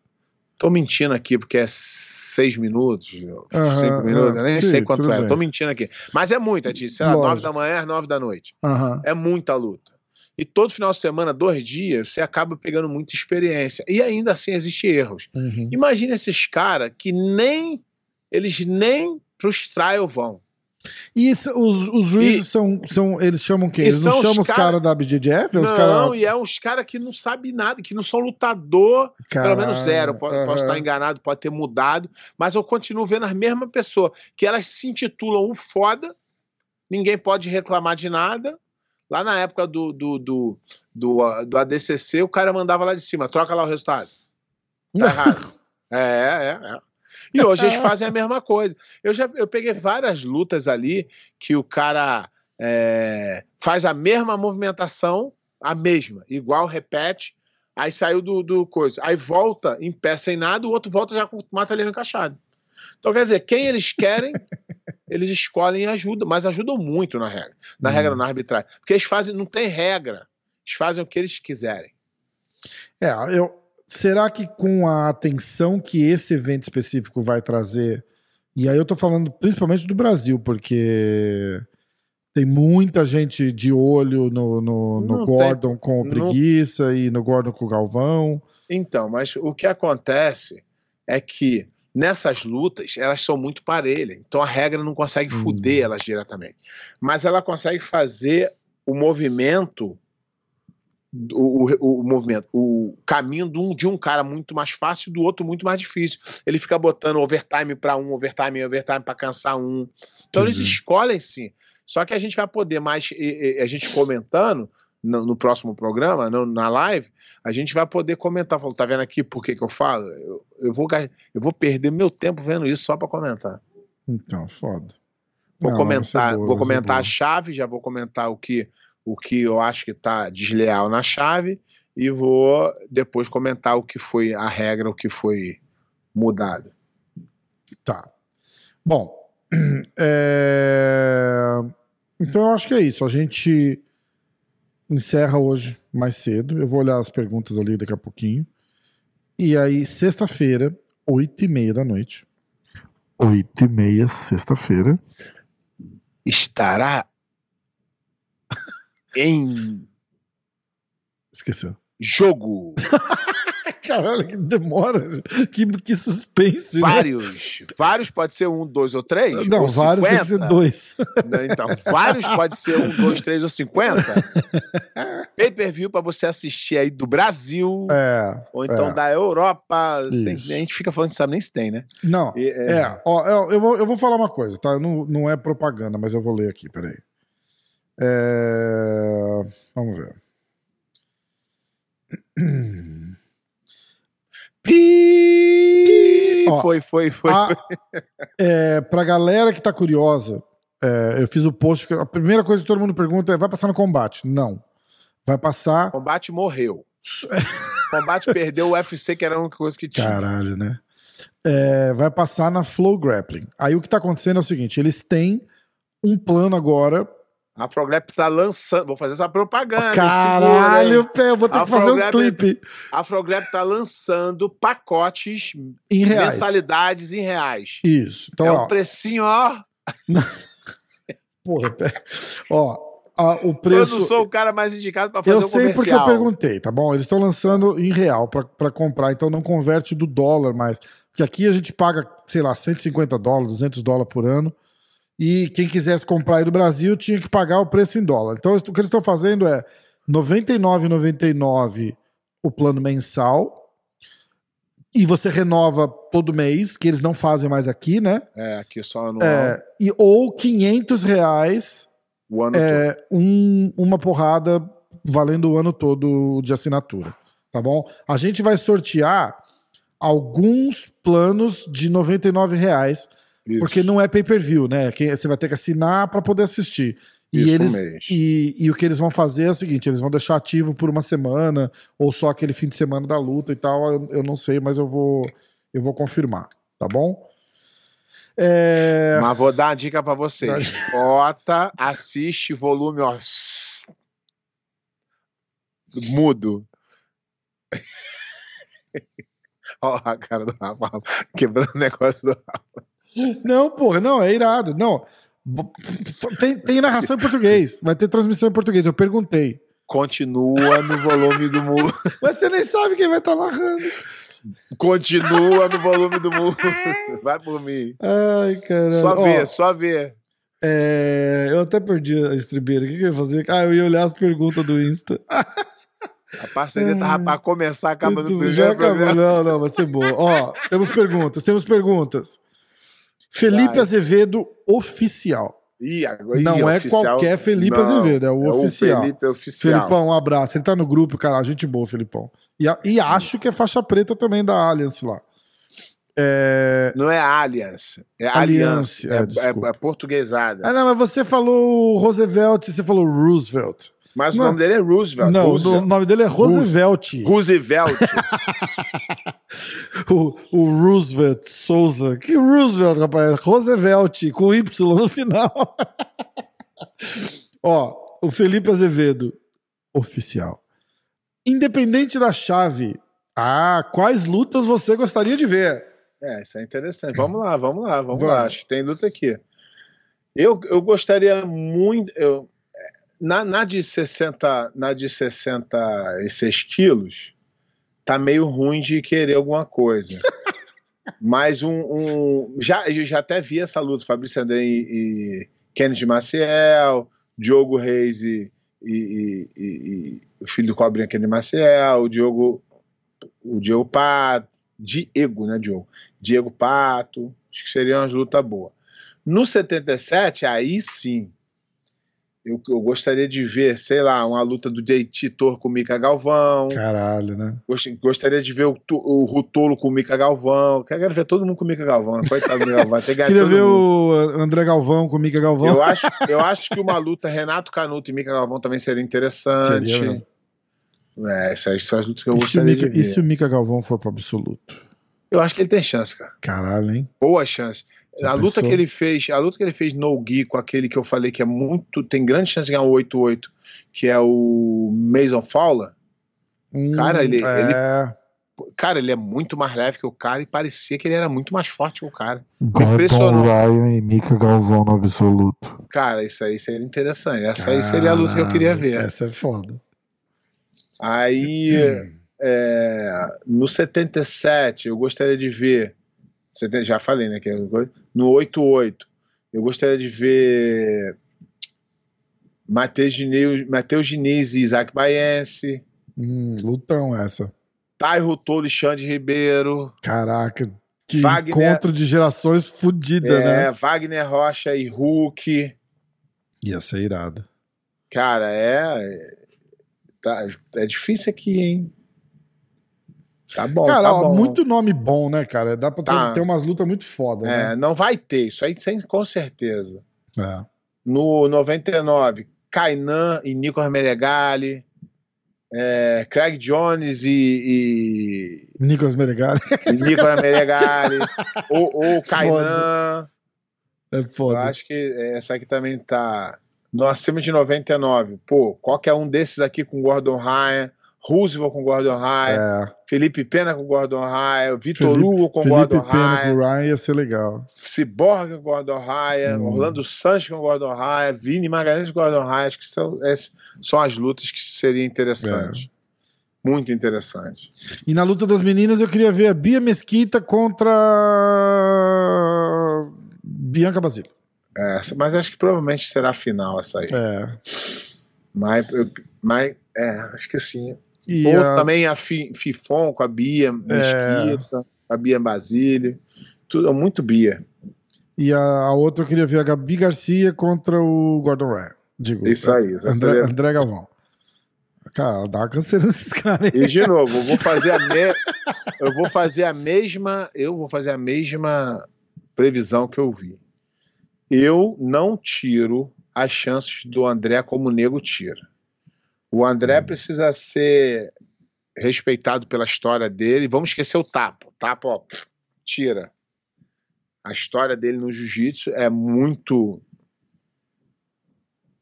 Speaker 3: Tô mentindo aqui porque é 6 minutos, 5
Speaker 2: Aham,
Speaker 3: minutos, eu nem
Speaker 2: sim,
Speaker 3: sei quanto é,
Speaker 2: bem.
Speaker 3: tô mentindo aqui. Mas é muito, é de, sei lá, 9
Speaker 2: Lógico.
Speaker 3: da manhã às 9 da noite.
Speaker 2: Aham.
Speaker 3: É muita luta. E todo final de semana, dois dias, você acaba pegando muita experiência. E ainda assim existem erros.
Speaker 2: Uhum.
Speaker 3: Imagina esses caras que nem. Eles nem pros trial vão.
Speaker 2: E isso- os, os juízes
Speaker 3: E-
Speaker 2: são, são. Eles chamam quem? Eles não
Speaker 3: os
Speaker 2: chamam os
Speaker 3: cara-
Speaker 2: caras da BJJF? É
Speaker 3: não,
Speaker 2: cara...
Speaker 3: e é uns caras que não sabem nada, que não são lutador, pelo menos
Speaker 2: Caralho,
Speaker 3: zero. Posso, posso estar enganado, pode ter mudado, mas eu continuo vendo as mesmas pessoas, que elas se intitulam o foda, ninguém pode reclamar de nada. Lá na época do, do, do, do, uh, do ADCC, o cara mandava lá de cima, troca lá o resultado. Tá [LAUGHS] errado. É, é, é. E hoje eles fazem a mesma coisa. Eu já eu peguei várias lutas ali que o cara é, faz a mesma movimentação, a mesma, igual, repete, aí saiu do, do coisa. Aí volta em pé sem nada, o outro volta já com o mata-leão encaixado. Então, quer dizer, quem eles querem, [LAUGHS] eles escolhem e ajudam, mas ajudam muito na regra, na
Speaker 2: Uhum.
Speaker 3: regra na arbitragem. Porque eles fazem, não tem regra, eles fazem o que eles quiserem.
Speaker 2: É, eu, será que com a atenção que esse evento específico vai trazer, e aí eu tô falando principalmente do Brasil, porque tem muita gente de olho no, no, no
Speaker 3: Não
Speaker 2: Gordon com o Preguiça e no Gordon com o Galvão.
Speaker 3: Então, mas o que acontece é que nessas lutas elas são muito parelhas, então a regra não consegue
Speaker 2: Hum.
Speaker 3: fuder elas diretamente, mas ela consegue fazer o movimento, o, o, o movimento, o caminho de um, de um cara muito mais fácil e do outro muito mais difícil. Ele fica botando overtime para um, overtime, overtime para cansar um. Então eles
Speaker 2: Entendi.
Speaker 3: escolhem sim. Só que a gente vai poder mais, e- e- a gente comentando no, no próximo programa, no- na live, a gente vai poder comentar. Falou, tá vendo aqui por que, que eu falo? Eu, eu vou, eu vou perder meu tempo vendo isso só para comentar.
Speaker 2: Então, foda.
Speaker 3: Vou
Speaker 2: Não, ser
Speaker 3: comentar,
Speaker 2: boa,
Speaker 3: vou
Speaker 2: ser
Speaker 3: comentar a chave, já vou comentar o que, o que eu acho que tá desleal na chave e vou depois comentar o que foi a regra, o que foi mudado.
Speaker 2: Tá. Bom, [CLEARS THROAT] é, então eu acho que é isso. A gente encerra hoje mais cedo. Eu vou olhar as perguntas ali daqui a pouquinho. E aí, sexta-feira, oito e meia da noite. Oito e meia, sexta-feira.
Speaker 3: Estará em
Speaker 2: Esqueceu.
Speaker 3: jogo [LAUGHS]
Speaker 2: Caralho, que demora. Que, que suspense. né?
Speaker 3: vários. Vários pode ser um, dois ou três?
Speaker 2: Não,
Speaker 3: ou
Speaker 2: vários tem que
Speaker 3: 50?
Speaker 2: ser dois.
Speaker 3: Então, vários pode ser um, dois, três ou cinquenta. [LAUGHS] Pay per view para você assistir aí do Brasil,
Speaker 2: É.
Speaker 3: ou então
Speaker 2: é.
Speaker 3: da Europa. sem- a gente fica falando que sabe nem se tem, né?
Speaker 2: Não.
Speaker 3: E,
Speaker 2: É, ó, eu, eu vou, eu vou falar uma coisa, tá? Não, não é propaganda, mas eu vou ler aqui, peraí. É, Vamos ver.
Speaker 3: Pi!
Speaker 2: Ó,
Speaker 3: foi, foi, foi.
Speaker 2: A, é, pra galera que tá curiosa, é, eu fiz o post. A primeira coisa que todo mundo pergunta é: vai passar no combate? Não. Vai passar.
Speaker 3: Combate morreu. Combate perdeu o UFC, que era a única coisa que tinha.
Speaker 2: Caralho, né? É, vai passar na Flow Grappling. Aí o que tá acontecendo é o seguinte: eles têm um plano agora.
Speaker 3: A Afrograp tá lançando. Vou fazer essa propaganda.
Speaker 2: Caralho, pé, eu vou ter que fazer um clipe
Speaker 3: A Afrograp tá lançando pacotes,
Speaker 2: em reais.
Speaker 3: mensalidades em reais.
Speaker 2: Isso. Então,
Speaker 3: é
Speaker 2: ó,
Speaker 3: um precinho, ó. [LAUGHS]
Speaker 2: porra, pé. Ó, a- o
Speaker 3: Eu
Speaker 2: preço.
Speaker 3: não sou o cara mais indicado pra fazer
Speaker 2: Eu
Speaker 3: um
Speaker 2: sei porque eu
Speaker 3: comercial.
Speaker 2: perguntei, tá bom? Eles estão lançando em real pra comprar, então não converte do dólar mais. Porque aqui a gente paga, sei lá, 150 dólares, 200 dólares por ano. E quem quisesse comprar aí do Brasil tinha que pagar o preço em dólar. Então o que eles estão fazendo é R$ 99,99 o plano mensal. E você renova todo mês, que eles não fazem mais aqui, né?
Speaker 3: É, aqui só no
Speaker 2: É, e, ou 500 reais
Speaker 3: o ano todo.
Speaker 2: é, um- uma porrada valendo o ano todo de assinatura, tá bom? A gente vai sortear alguns planos de 99 reais,
Speaker 3: Isso.
Speaker 2: porque não é pay-per-view, né? Você vai ter que assinar para poder assistir. E,
Speaker 3: Isso
Speaker 2: eles,
Speaker 3: mesmo.
Speaker 2: e, e o que eles vão fazer é o seguinte: eles vão deixar ativo por uma semana, ou só aquele fim de semana da luta e tal. Eu, eu não sei, mas eu vou, eu vou confirmar, tá bom? É,
Speaker 3: Mas vou dar uma dica pra vocês. Bota, assiste volume, ó. Mudo. [LAUGHS] Ó a cara do Rafa, Rafa, quebrando o negócio do
Speaker 2: Não, porra, não, é irado. Não. Tem, tem narração em português. Vai ter transmissão em português. Eu perguntei.
Speaker 3: Continua no volume do mudo. [LAUGHS]
Speaker 2: Mas você nem sabe quem vai estar narrando.
Speaker 3: Continua no volume do mudo. Vai por mim.
Speaker 2: Ai, caralho.
Speaker 3: Só
Speaker 2: Ó,
Speaker 3: ver, só ver.
Speaker 2: é, eu até perdi a estribeira. O que, que eu ia fazer? Ah, eu ia olhar as perguntas do Insta.
Speaker 3: A parceria tava pra começar, acaba no primeiro
Speaker 2: Já acabou. Não, não, vai ser boa. Ó, temos perguntas, temos perguntas. Felipe
Speaker 3: Vai.
Speaker 2: Azevedo, oficial.
Speaker 3: Ih, agora,
Speaker 2: Não é
Speaker 3: oficial-
Speaker 2: qualquer Felipe
Speaker 3: Não,
Speaker 2: Azevedo, é o oficial.
Speaker 3: Felipe oficial.
Speaker 2: Felipão, um abraço. Ele tá no grupo, cara. Gente boa, Felipão. E, a- e acho que é faixa preta também da Alliance lá. É...
Speaker 3: Não é Allianz, é
Speaker 2: Alliance,
Speaker 3: Alliance.
Speaker 2: é,
Speaker 3: É, é- é portuguesada.
Speaker 2: Ah, não, mas você falou Roosevelt, você falou Roosevelt.
Speaker 3: Mas
Speaker 2: não.
Speaker 3: o nome dele é Roosevelt.
Speaker 2: não,
Speaker 3: Roosevelt.
Speaker 2: o nome dele é Roosevelt.
Speaker 3: Roosevelt. [LAUGHS]
Speaker 2: O, o Roosevelt Souza. Que Roosevelt, rapaz? Roosevelt, com Y no final. [LAUGHS] Ó, o Felipe Azevedo, oficial. Independente da chave. Ah, quais lutas você gostaria de ver?
Speaker 3: É, isso é interessante. Vamos lá, vamos lá, vamos,
Speaker 2: Vamos.
Speaker 3: lá. Acho que tem luta aqui. Eu, eu gostaria muito. Eu, na, na de 60, na de 66 quilos, tá meio ruim de querer alguma coisa. [LAUGHS] Mas um. um- já, eu já até vi essa luta, Fabrício André e, e Kennedy Maciel, Diogo Reis e, e- e- o filho do Cobrinha Kennedy Maciel, o Diogo, o Diogo Pato, Diego, né, Diogo? Diego Pato, acho que seria uma luta boa. No 77, aí sim, eu, eu gostaria de ver, sei lá, uma luta do JT Tor com o Mika Galvão,
Speaker 2: Caralho, né?
Speaker 3: Gost- gostaria de ver o, o Rutolo com o Mika Galvão, quero ver todo mundo com o Mika Galvão, né? coitado do Mika Galvão,
Speaker 2: Queria ver
Speaker 3: mundo.
Speaker 2: o André Galvão com o Mika Galvão.
Speaker 3: Eu acho, eu acho que uma luta Renato Canuto e Mika Galvão também seria interessante.
Speaker 2: Seria mesmo.
Speaker 3: é, essas são as lutas que eu
Speaker 2: E
Speaker 3: gostaria
Speaker 2: Mika,
Speaker 3: de ver.
Speaker 2: e se o Mika Galvão for pro absoluto?
Speaker 3: Eu acho que ele tem chance, cara.
Speaker 2: Caralho, hein?
Speaker 3: boa chance.
Speaker 2: Já
Speaker 3: a luta
Speaker 2: pensou?
Speaker 3: que ele fez, a luta que ele fez no Gui com aquele que eu falei que é muito, tem grande chance de ganhar o 8-8, que é o Mason Fowler. Cara, ele-
Speaker 2: é...
Speaker 3: Cara, ele é muito mais leve que o cara e parecia que ele era muito mais forte que o cara.
Speaker 4: Gordon
Speaker 3: impressionou.
Speaker 4: Ryan e Mika Galvão no absoluto.
Speaker 3: Cara, isso aí seria interessante. Essa aí seria a luta que eu queria ver.
Speaker 2: Essa é foda.
Speaker 3: Aí, [CLEARS THROAT] é, no 77, eu gostaria de ver. 70 Já falei, né? que eu- No 88, eu gostaria de ver Matheus Diniz, Matheus Diniz e Isaac Baiense,
Speaker 2: Hum, lutão essa.
Speaker 3: Tairo Tolo e Xande Ribeiro,
Speaker 2: Caraca, que
Speaker 3: Wagner-
Speaker 2: encontro de gerações fodida,
Speaker 3: é,
Speaker 2: né?
Speaker 3: Wagner Rocha e Hulk.
Speaker 2: Ia ser irado.
Speaker 3: Cara, é. Tá, é difícil aqui, hein? Tá bom,
Speaker 2: cara,
Speaker 3: tá
Speaker 2: ó,
Speaker 3: bom.
Speaker 2: muito nome bom, né, cara? Dá pra ter,
Speaker 3: Tá.
Speaker 2: ter umas lutas muito foda,
Speaker 3: É,
Speaker 2: né?
Speaker 3: não vai ter, isso aí sem, com certeza.
Speaker 2: É.
Speaker 3: No 99, Kainan e Nicolas Meregali, é, Craig Jones e,
Speaker 2: Nicolas Meregali
Speaker 3: e, e Nicolas Meregali, ou, ou Kainan.
Speaker 2: é
Speaker 3: Eu
Speaker 2: foda.
Speaker 3: acho que essa aqui também tá no acima de 99. Pô, qualquer um desses aqui com Gordon Ryan, Roosevelt com Gordon Ryan,
Speaker 2: É,
Speaker 3: Felipe Pena com Gordon Ryan, Vitor Hugo com
Speaker 2: Felipe
Speaker 3: Gordon
Speaker 2: Pena
Speaker 3: Ryan.
Speaker 2: com o Ryan ia ser legal.
Speaker 3: Cyborg com Gordon Ryan,
Speaker 2: Hum.
Speaker 3: Orlando Sanches com Gordon Ryan, Vini Magalhães com Gordon Ryan, acho que são, essas são as lutas que seriam interessantes.
Speaker 2: É.
Speaker 3: Muito interessante.
Speaker 2: E na luta das meninas eu queria ver a Bia Mesquita contra Bianca Basílio.
Speaker 3: É, mas acho que provavelmente será a final essa aí.
Speaker 2: É.
Speaker 3: Mas, eu- mas é, acho que sim.
Speaker 2: E
Speaker 3: Ou
Speaker 2: a-
Speaker 3: também a Fi- Fifon com a Bia Mesquita, a Bia Basílio. Tudo, muito Bia.
Speaker 2: E a, a outra eu queria ver a Gabi Garcia contra o Gordon Ryan. Digo,
Speaker 3: Isso aí,
Speaker 2: André,
Speaker 3: seria-
Speaker 2: André Galvão. Cara, dá uma canseira nesses caras aí.
Speaker 3: E de novo, eu vou fazer a me... [LAUGHS] eu vou fazer a mesma, eu vou fazer a mesma previsão que eu vi. Eu não tiro as chances do André como o nego tira. O André precisa ser respeitado pela história dele. Vamos esquecer o Tapo. O Tapo, ó, tira. A história dele no jiu-jitsu é muito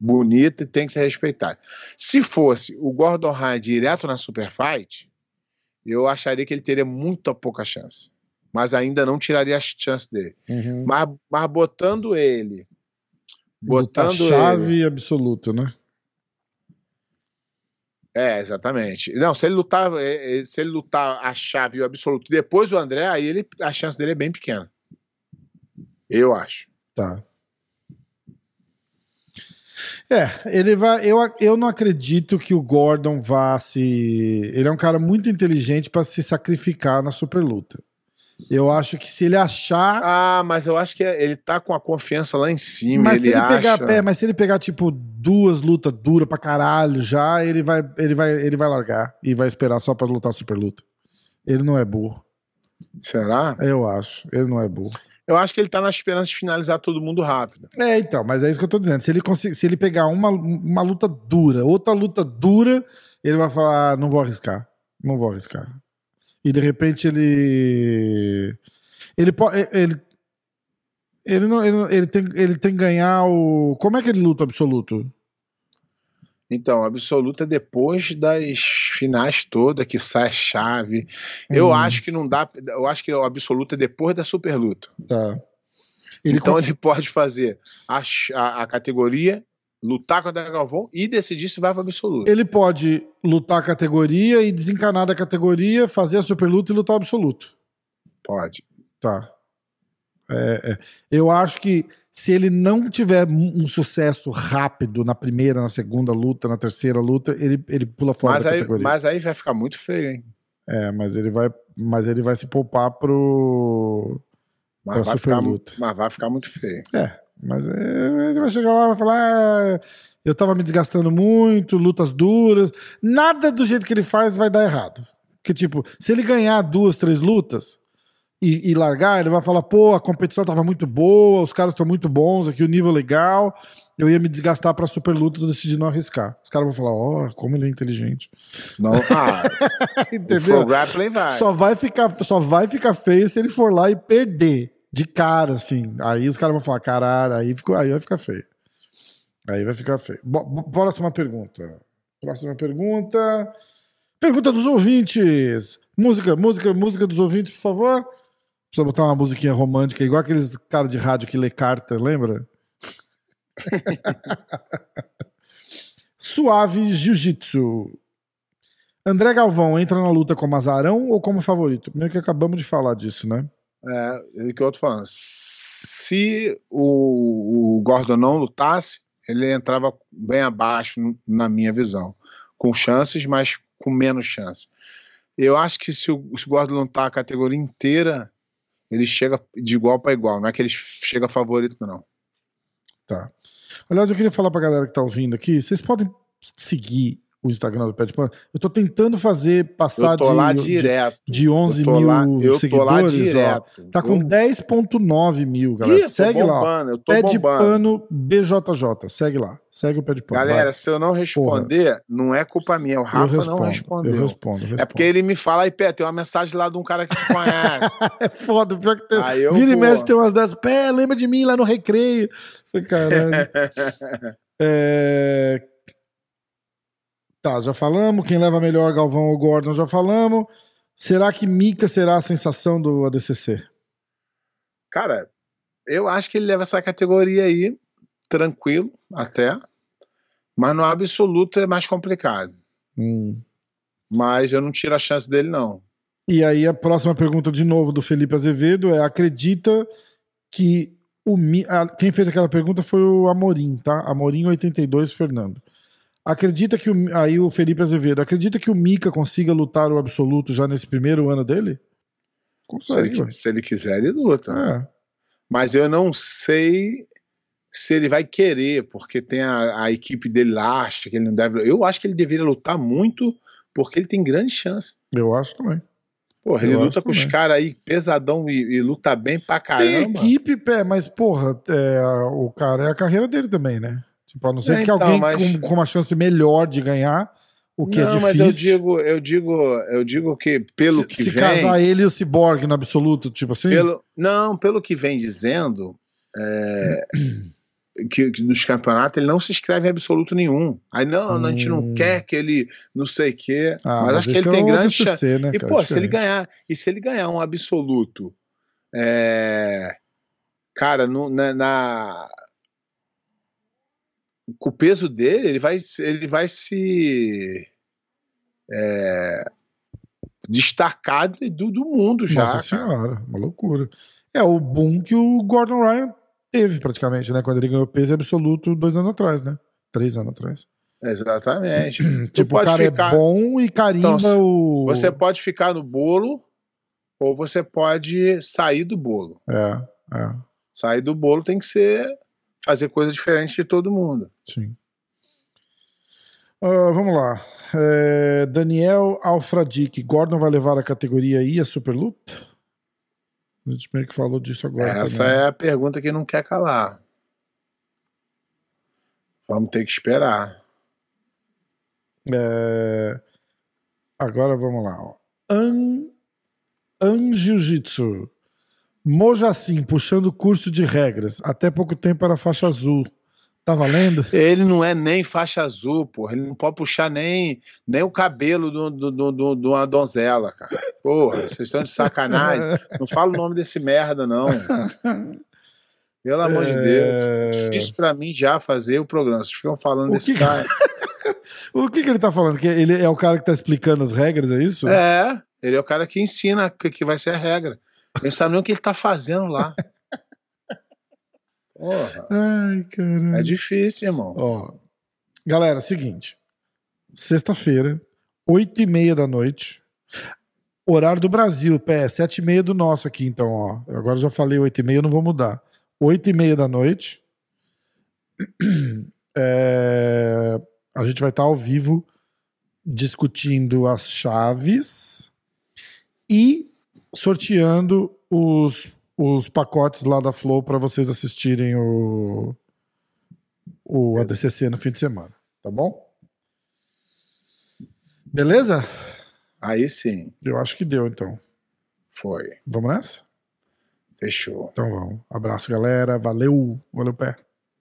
Speaker 3: bonita e tem que ser respeitada. Se fosse o Gordon Ryan direto na Super Fight, eu acharia que ele teria muito pouca chance. Mas ainda não tiraria a chance dele.
Speaker 2: Uhum.
Speaker 3: Mas, mas botando ele.
Speaker 2: Luta
Speaker 3: Botando
Speaker 2: chave
Speaker 3: ele.
Speaker 2: absoluto, né?
Speaker 3: É, exatamente. Não, se ele lutar, é, é, se ele lutar a chave o absoluto depois do André, aí ele, a chance dele é bem pequena. Eu acho.
Speaker 2: Tá. É, ele vai. Eu, eu não acredito que o Gordon vá se. Ele é um cara muito inteligente pra se sacrificar na super luta. Eu acho que se ele achar.
Speaker 3: Ah, mas eu acho que ele tá com a confiança lá em cima.
Speaker 2: mas se
Speaker 3: ele
Speaker 2: ele pegar
Speaker 3: acha...
Speaker 2: pé, mas se ele pegar, tipo, duas lutas duras pra caralho já, ele vai, ele vai, ele vai largar e vai esperar só pra lutar super luta. Ele não é burro.
Speaker 3: Será?
Speaker 2: Eu acho. Ele não é burro.
Speaker 3: Eu acho que ele tá na esperança de finalizar todo mundo rápido.
Speaker 2: É, então, mas é isso que eu tô dizendo. Se ele, conseguir, se ele pegar uma, uma luta dura, outra luta dura, ele vai falar: ah, não vou arriscar. Não vou arriscar. E de repente ele. Ele pode. Ele, ele, não, ele, ele, tem, ele tem que ganhar o. Como é que ele luta absoluto?
Speaker 3: Então, absoluta depois das finais todas, que sai a chave. Eu
Speaker 2: Hum.
Speaker 3: acho que não dá. Eu acho que o absoluta é depois da super luta.
Speaker 2: Tá. Ele
Speaker 3: então
Speaker 2: con-
Speaker 3: ele pode fazer a, a, a categoria, lutar com a Galvão e decidir se vai para absoluta.
Speaker 2: ele pode lutar a categoria e desencanar da categoria, fazer a super luta e lutar o absoluto.
Speaker 3: Pode.
Speaker 2: Tá. É, é. Eu acho que se ele não tiver um sucesso rápido na primeira, na segunda luta, na terceira luta, ele, ele pula fora
Speaker 3: Mas
Speaker 2: da
Speaker 3: aí,
Speaker 2: categoria.
Speaker 3: mas aí vai ficar muito feio, hein?
Speaker 2: É, mas ele vai, mas ele vai se poupar pro.
Speaker 3: Mas
Speaker 2: Pra
Speaker 3: vai, ficar, mas vai ficar muito feio.
Speaker 2: É, mas é, ele vai chegar lá e vai falar: "Ah, eu tava me desgastando muito, lutas duras. Nada do jeito que ele faz vai dar errado. Porque, tipo, se ele ganhar duas, três lutas e, e largar, ele vai falar: pô, a competição tava muito boa, os caras estão muito bons aqui, o nível legal. Eu ia me desgastar pra super luta, eu decidi não arriscar. Os caras vão falar: ó, como ele é inteligente.
Speaker 3: Não, ah, [LAUGHS]
Speaker 2: Entendeu?
Speaker 3: Vai.
Speaker 2: Só vai, ficar, só vai ficar feio se ele for lá e perder. De cara, assim. Aí os caras vão falar, caralho, aí, ficou, aí vai ficar feio. Aí vai ficar feio. Bo- próxima pergunta. Próxima pergunta. Pergunta dos ouvintes. Música, música, música dos ouvintes, por favor. Precisa botar uma musiquinha romântica, igual aqueles caras de rádio que lê carta, lembra? [LAUGHS] Suave Jiu-Jitsu. André Galvão entra na luta como azarão ou como favorito? Primeiro que acabamos de falar disso, né?
Speaker 3: É, o que eu tô falando. Se o, o Gordon não lutasse, ele entrava bem abaixo, na minha visão. Com chances, mas com menos chance. Eu acho que se o, se o Gordon lutar a categoria inteira, ele chega de igual para igual. Não é que ele chega favorito, não.
Speaker 2: Tá. Aliás, eu queria falar pra galera que tá ouvindo aqui, vocês podem seguir o Instagram do Pé de Pano. Eu tô tentando fazer passar
Speaker 3: Eu tô
Speaker 2: de,
Speaker 3: lá
Speaker 2: de,
Speaker 3: direto.
Speaker 2: de 11
Speaker 3: eu tô
Speaker 2: mil
Speaker 3: lá, eu tô lá
Speaker 2: seguidores. ó.
Speaker 3: direto.
Speaker 2: Tá com
Speaker 3: Eu-
Speaker 2: 10.9 mil, galera.
Speaker 3: Ih,
Speaker 2: Segue lá.
Speaker 3: Eu tô
Speaker 2: Pé de. Pano BJJ. Segue lá. Segue o Pé de Pano.
Speaker 3: Galera,
Speaker 2: vai.
Speaker 3: se eu não responder, não é culpa minha. O Rafa
Speaker 2: respondo,
Speaker 3: não respondeu.
Speaker 2: Eu respondo, eu respondo.
Speaker 3: É porque ele me fala, aí, Pé, tem uma mensagem lá de um cara que te conhece. [LAUGHS]
Speaker 2: É foda, pior que tem.
Speaker 3: Aí eu
Speaker 2: Vira e
Speaker 3: vou.
Speaker 2: mexe tem umas dessas. Pé, lembra de mim lá no recreio. Falei, caralho. [LAUGHS] É, Tá, já falamos. Quem leva melhor, Galvão ou Gordon, já falamos. Será que Mika será a sensação do ADCC?
Speaker 3: Cara, eu acho que ele leva essa categoria aí, tranquilo, até. Mas no absoluto é mais complicado.
Speaker 2: Hum.
Speaker 3: Mas eu não tiro a chance dele, não.
Speaker 2: E aí a próxima pergunta de novo do Felipe Azevedo é: acredita que o Mi... quem fez aquela pergunta foi o Amorim, tá? Amorim 82 Fernando. Acredita que o aí o Felipe Azevedo, acredita que o Mika consiga lutar o absoluto já nesse primeiro ano dele?
Speaker 3: Se ele,
Speaker 2: Consegue.
Speaker 3: se ele quiser, ele luta.
Speaker 2: É.
Speaker 3: Mas eu não sei se ele vai querer, porque tem a, a equipe dele lá, acha que ele não deve. Eu acho que ele deveria lutar muito, porque ele tem grande chance.
Speaker 2: Eu acho também.
Speaker 3: Porra, ele
Speaker 2: Eu
Speaker 3: luta com os
Speaker 2: também.
Speaker 3: caras aí pesadão e, e luta bem pra
Speaker 2: Tem
Speaker 3: caramba.
Speaker 2: equipe, pé, mas porra, é, o cara é a carreira dele também, né? Tipo, a não ser
Speaker 3: É,
Speaker 2: que
Speaker 3: então,
Speaker 2: alguém
Speaker 3: mas-
Speaker 2: com, com uma chance melhor de ganhar, o que
Speaker 3: não,
Speaker 2: é difícil.
Speaker 3: mas eu digo, eu digo, eu digo que pelo
Speaker 2: se,
Speaker 3: que
Speaker 2: se
Speaker 3: vem,
Speaker 2: casar ele e o Cyborg no absoluto, tipo assim.
Speaker 3: pelo, não, pelo que vem dizendo, é, [CLEARS THROAT] que, que nos campeonatos ele não se inscreve em absoluto nenhum. Aí não, a gente não
Speaker 2: Hum.
Speaker 3: quer que ele não sei o quê,
Speaker 2: Ah,
Speaker 3: mas, acho que ele
Speaker 2: é
Speaker 3: tem
Speaker 2: o
Speaker 3: grande chance.
Speaker 2: Né,
Speaker 3: E
Speaker 2: cara?
Speaker 3: pô, se ele
Speaker 2: Diferente.
Speaker 3: ganhar, e se ele ganhar um absoluto, é, cara, no- na, na- com o peso dele, ele vai, se- ele vai se é, destacar do, do mundo já.
Speaker 2: Nossa
Speaker 3: cara.
Speaker 2: senhora, uma loucura. É o boom que o Gordon Ryan teve praticamente, né? Quando ele ganhou peso absoluto dois anos atrás, né? Três anos atrás.
Speaker 3: Exatamente. [CLEARS THROAT]
Speaker 2: Tipo, o cara
Speaker 3: ficar-
Speaker 2: é bom e carimba
Speaker 3: Então,
Speaker 2: o.
Speaker 3: Você pode ficar no bolo ou você pode sair do bolo.
Speaker 2: É, é,
Speaker 3: Sair do bolo tem que ser fazer coisa diferente de todo mundo.
Speaker 2: sim. Ah, vamos lá. É, Daniel Alfradique. Gordon vai levar a categoria I a super luta? A gente meio que falou disso agora.
Speaker 3: Essa
Speaker 2: também.
Speaker 3: é a pergunta que não quer calar. Vamos ter que esperar.
Speaker 2: É, Agora vamos lá. An... An Jiu-Jitsu. Mojacim, puxando curso de regras. Até pouco tempo era faixa azul. Tá valendo?
Speaker 3: Ele não é nem faixa azul, porra. Ele não pode puxar nem, nem o cabelo do, do, do, do- de uma donzela, cara. Porra, vocês estão de sacanagem. Não fala o nome desse merda, não. Pelo amor de
Speaker 2: É.
Speaker 3: Deus. É difícil pra mim já fazer o programa. Vocês ficam falando
Speaker 2: O
Speaker 3: desse
Speaker 2: que-
Speaker 3: cara. [LAUGHS]
Speaker 2: O que, que ele tá falando? Que ele é o cara que tá explicando as regras, é isso?
Speaker 3: É, ele é o cara que ensina que, que vai ser a regra. Ele não sabe nem o que ele tá fazendo lá. Porra,
Speaker 2: Ai, caralho.
Speaker 3: é difícil, irmão.
Speaker 2: Ó, galera, seguinte. Sexta-feira, oito e meia da noite. Horário do Brasil, pé, sete e meia do nosso aqui, então, ó. Eu Agora já falei oito e meia, não vou mudar. Oito e meia da noite. [CLEARS THROAT] É, a gente vai estar ao vivo discutindo as chaves e sorteando os, os pacotes lá da Flow para vocês assistirem o, o ADCC no fim de semana, tá bom? Beleza?
Speaker 3: Aí sim,
Speaker 2: Eu acho que deu, então.
Speaker 3: foi.
Speaker 2: Vamos nessa?
Speaker 3: Fechou.
Speaker 2: Então vamos. Abraço, galera. Valeu. Valeu, pé.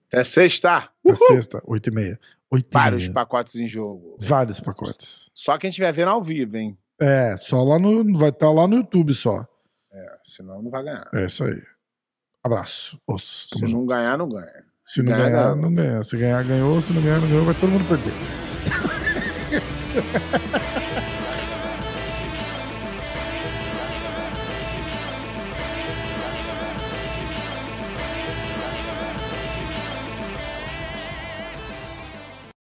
Speaker 3: Até sexta.
Speaker 2: Até sexta, oito e meia. Oito e
Speaker 3: Vários
Speaker 2: meia.
Speaker 3: pacotes em jogo.
Speaker 2: Vários pacotes.
Speaker 3: Só quem estiver vendo ao vivo, hein?
Speaker 2: É, só lá no. Vai estar lá no YouTube só.
Speaker 3: É, senão não vai ganhar.
Speaker 2: É isso aí. Abraço.
Speaker 3: Se não ganhar, não ganha.
Speaker 2: Se não
Speaker 3: ganhar,
Speaker 2: ganhar, não ganha. Se ganhar, ganhou. Se não ganhar, não ganhou. Vai todo mundo perder. [LAUGHS]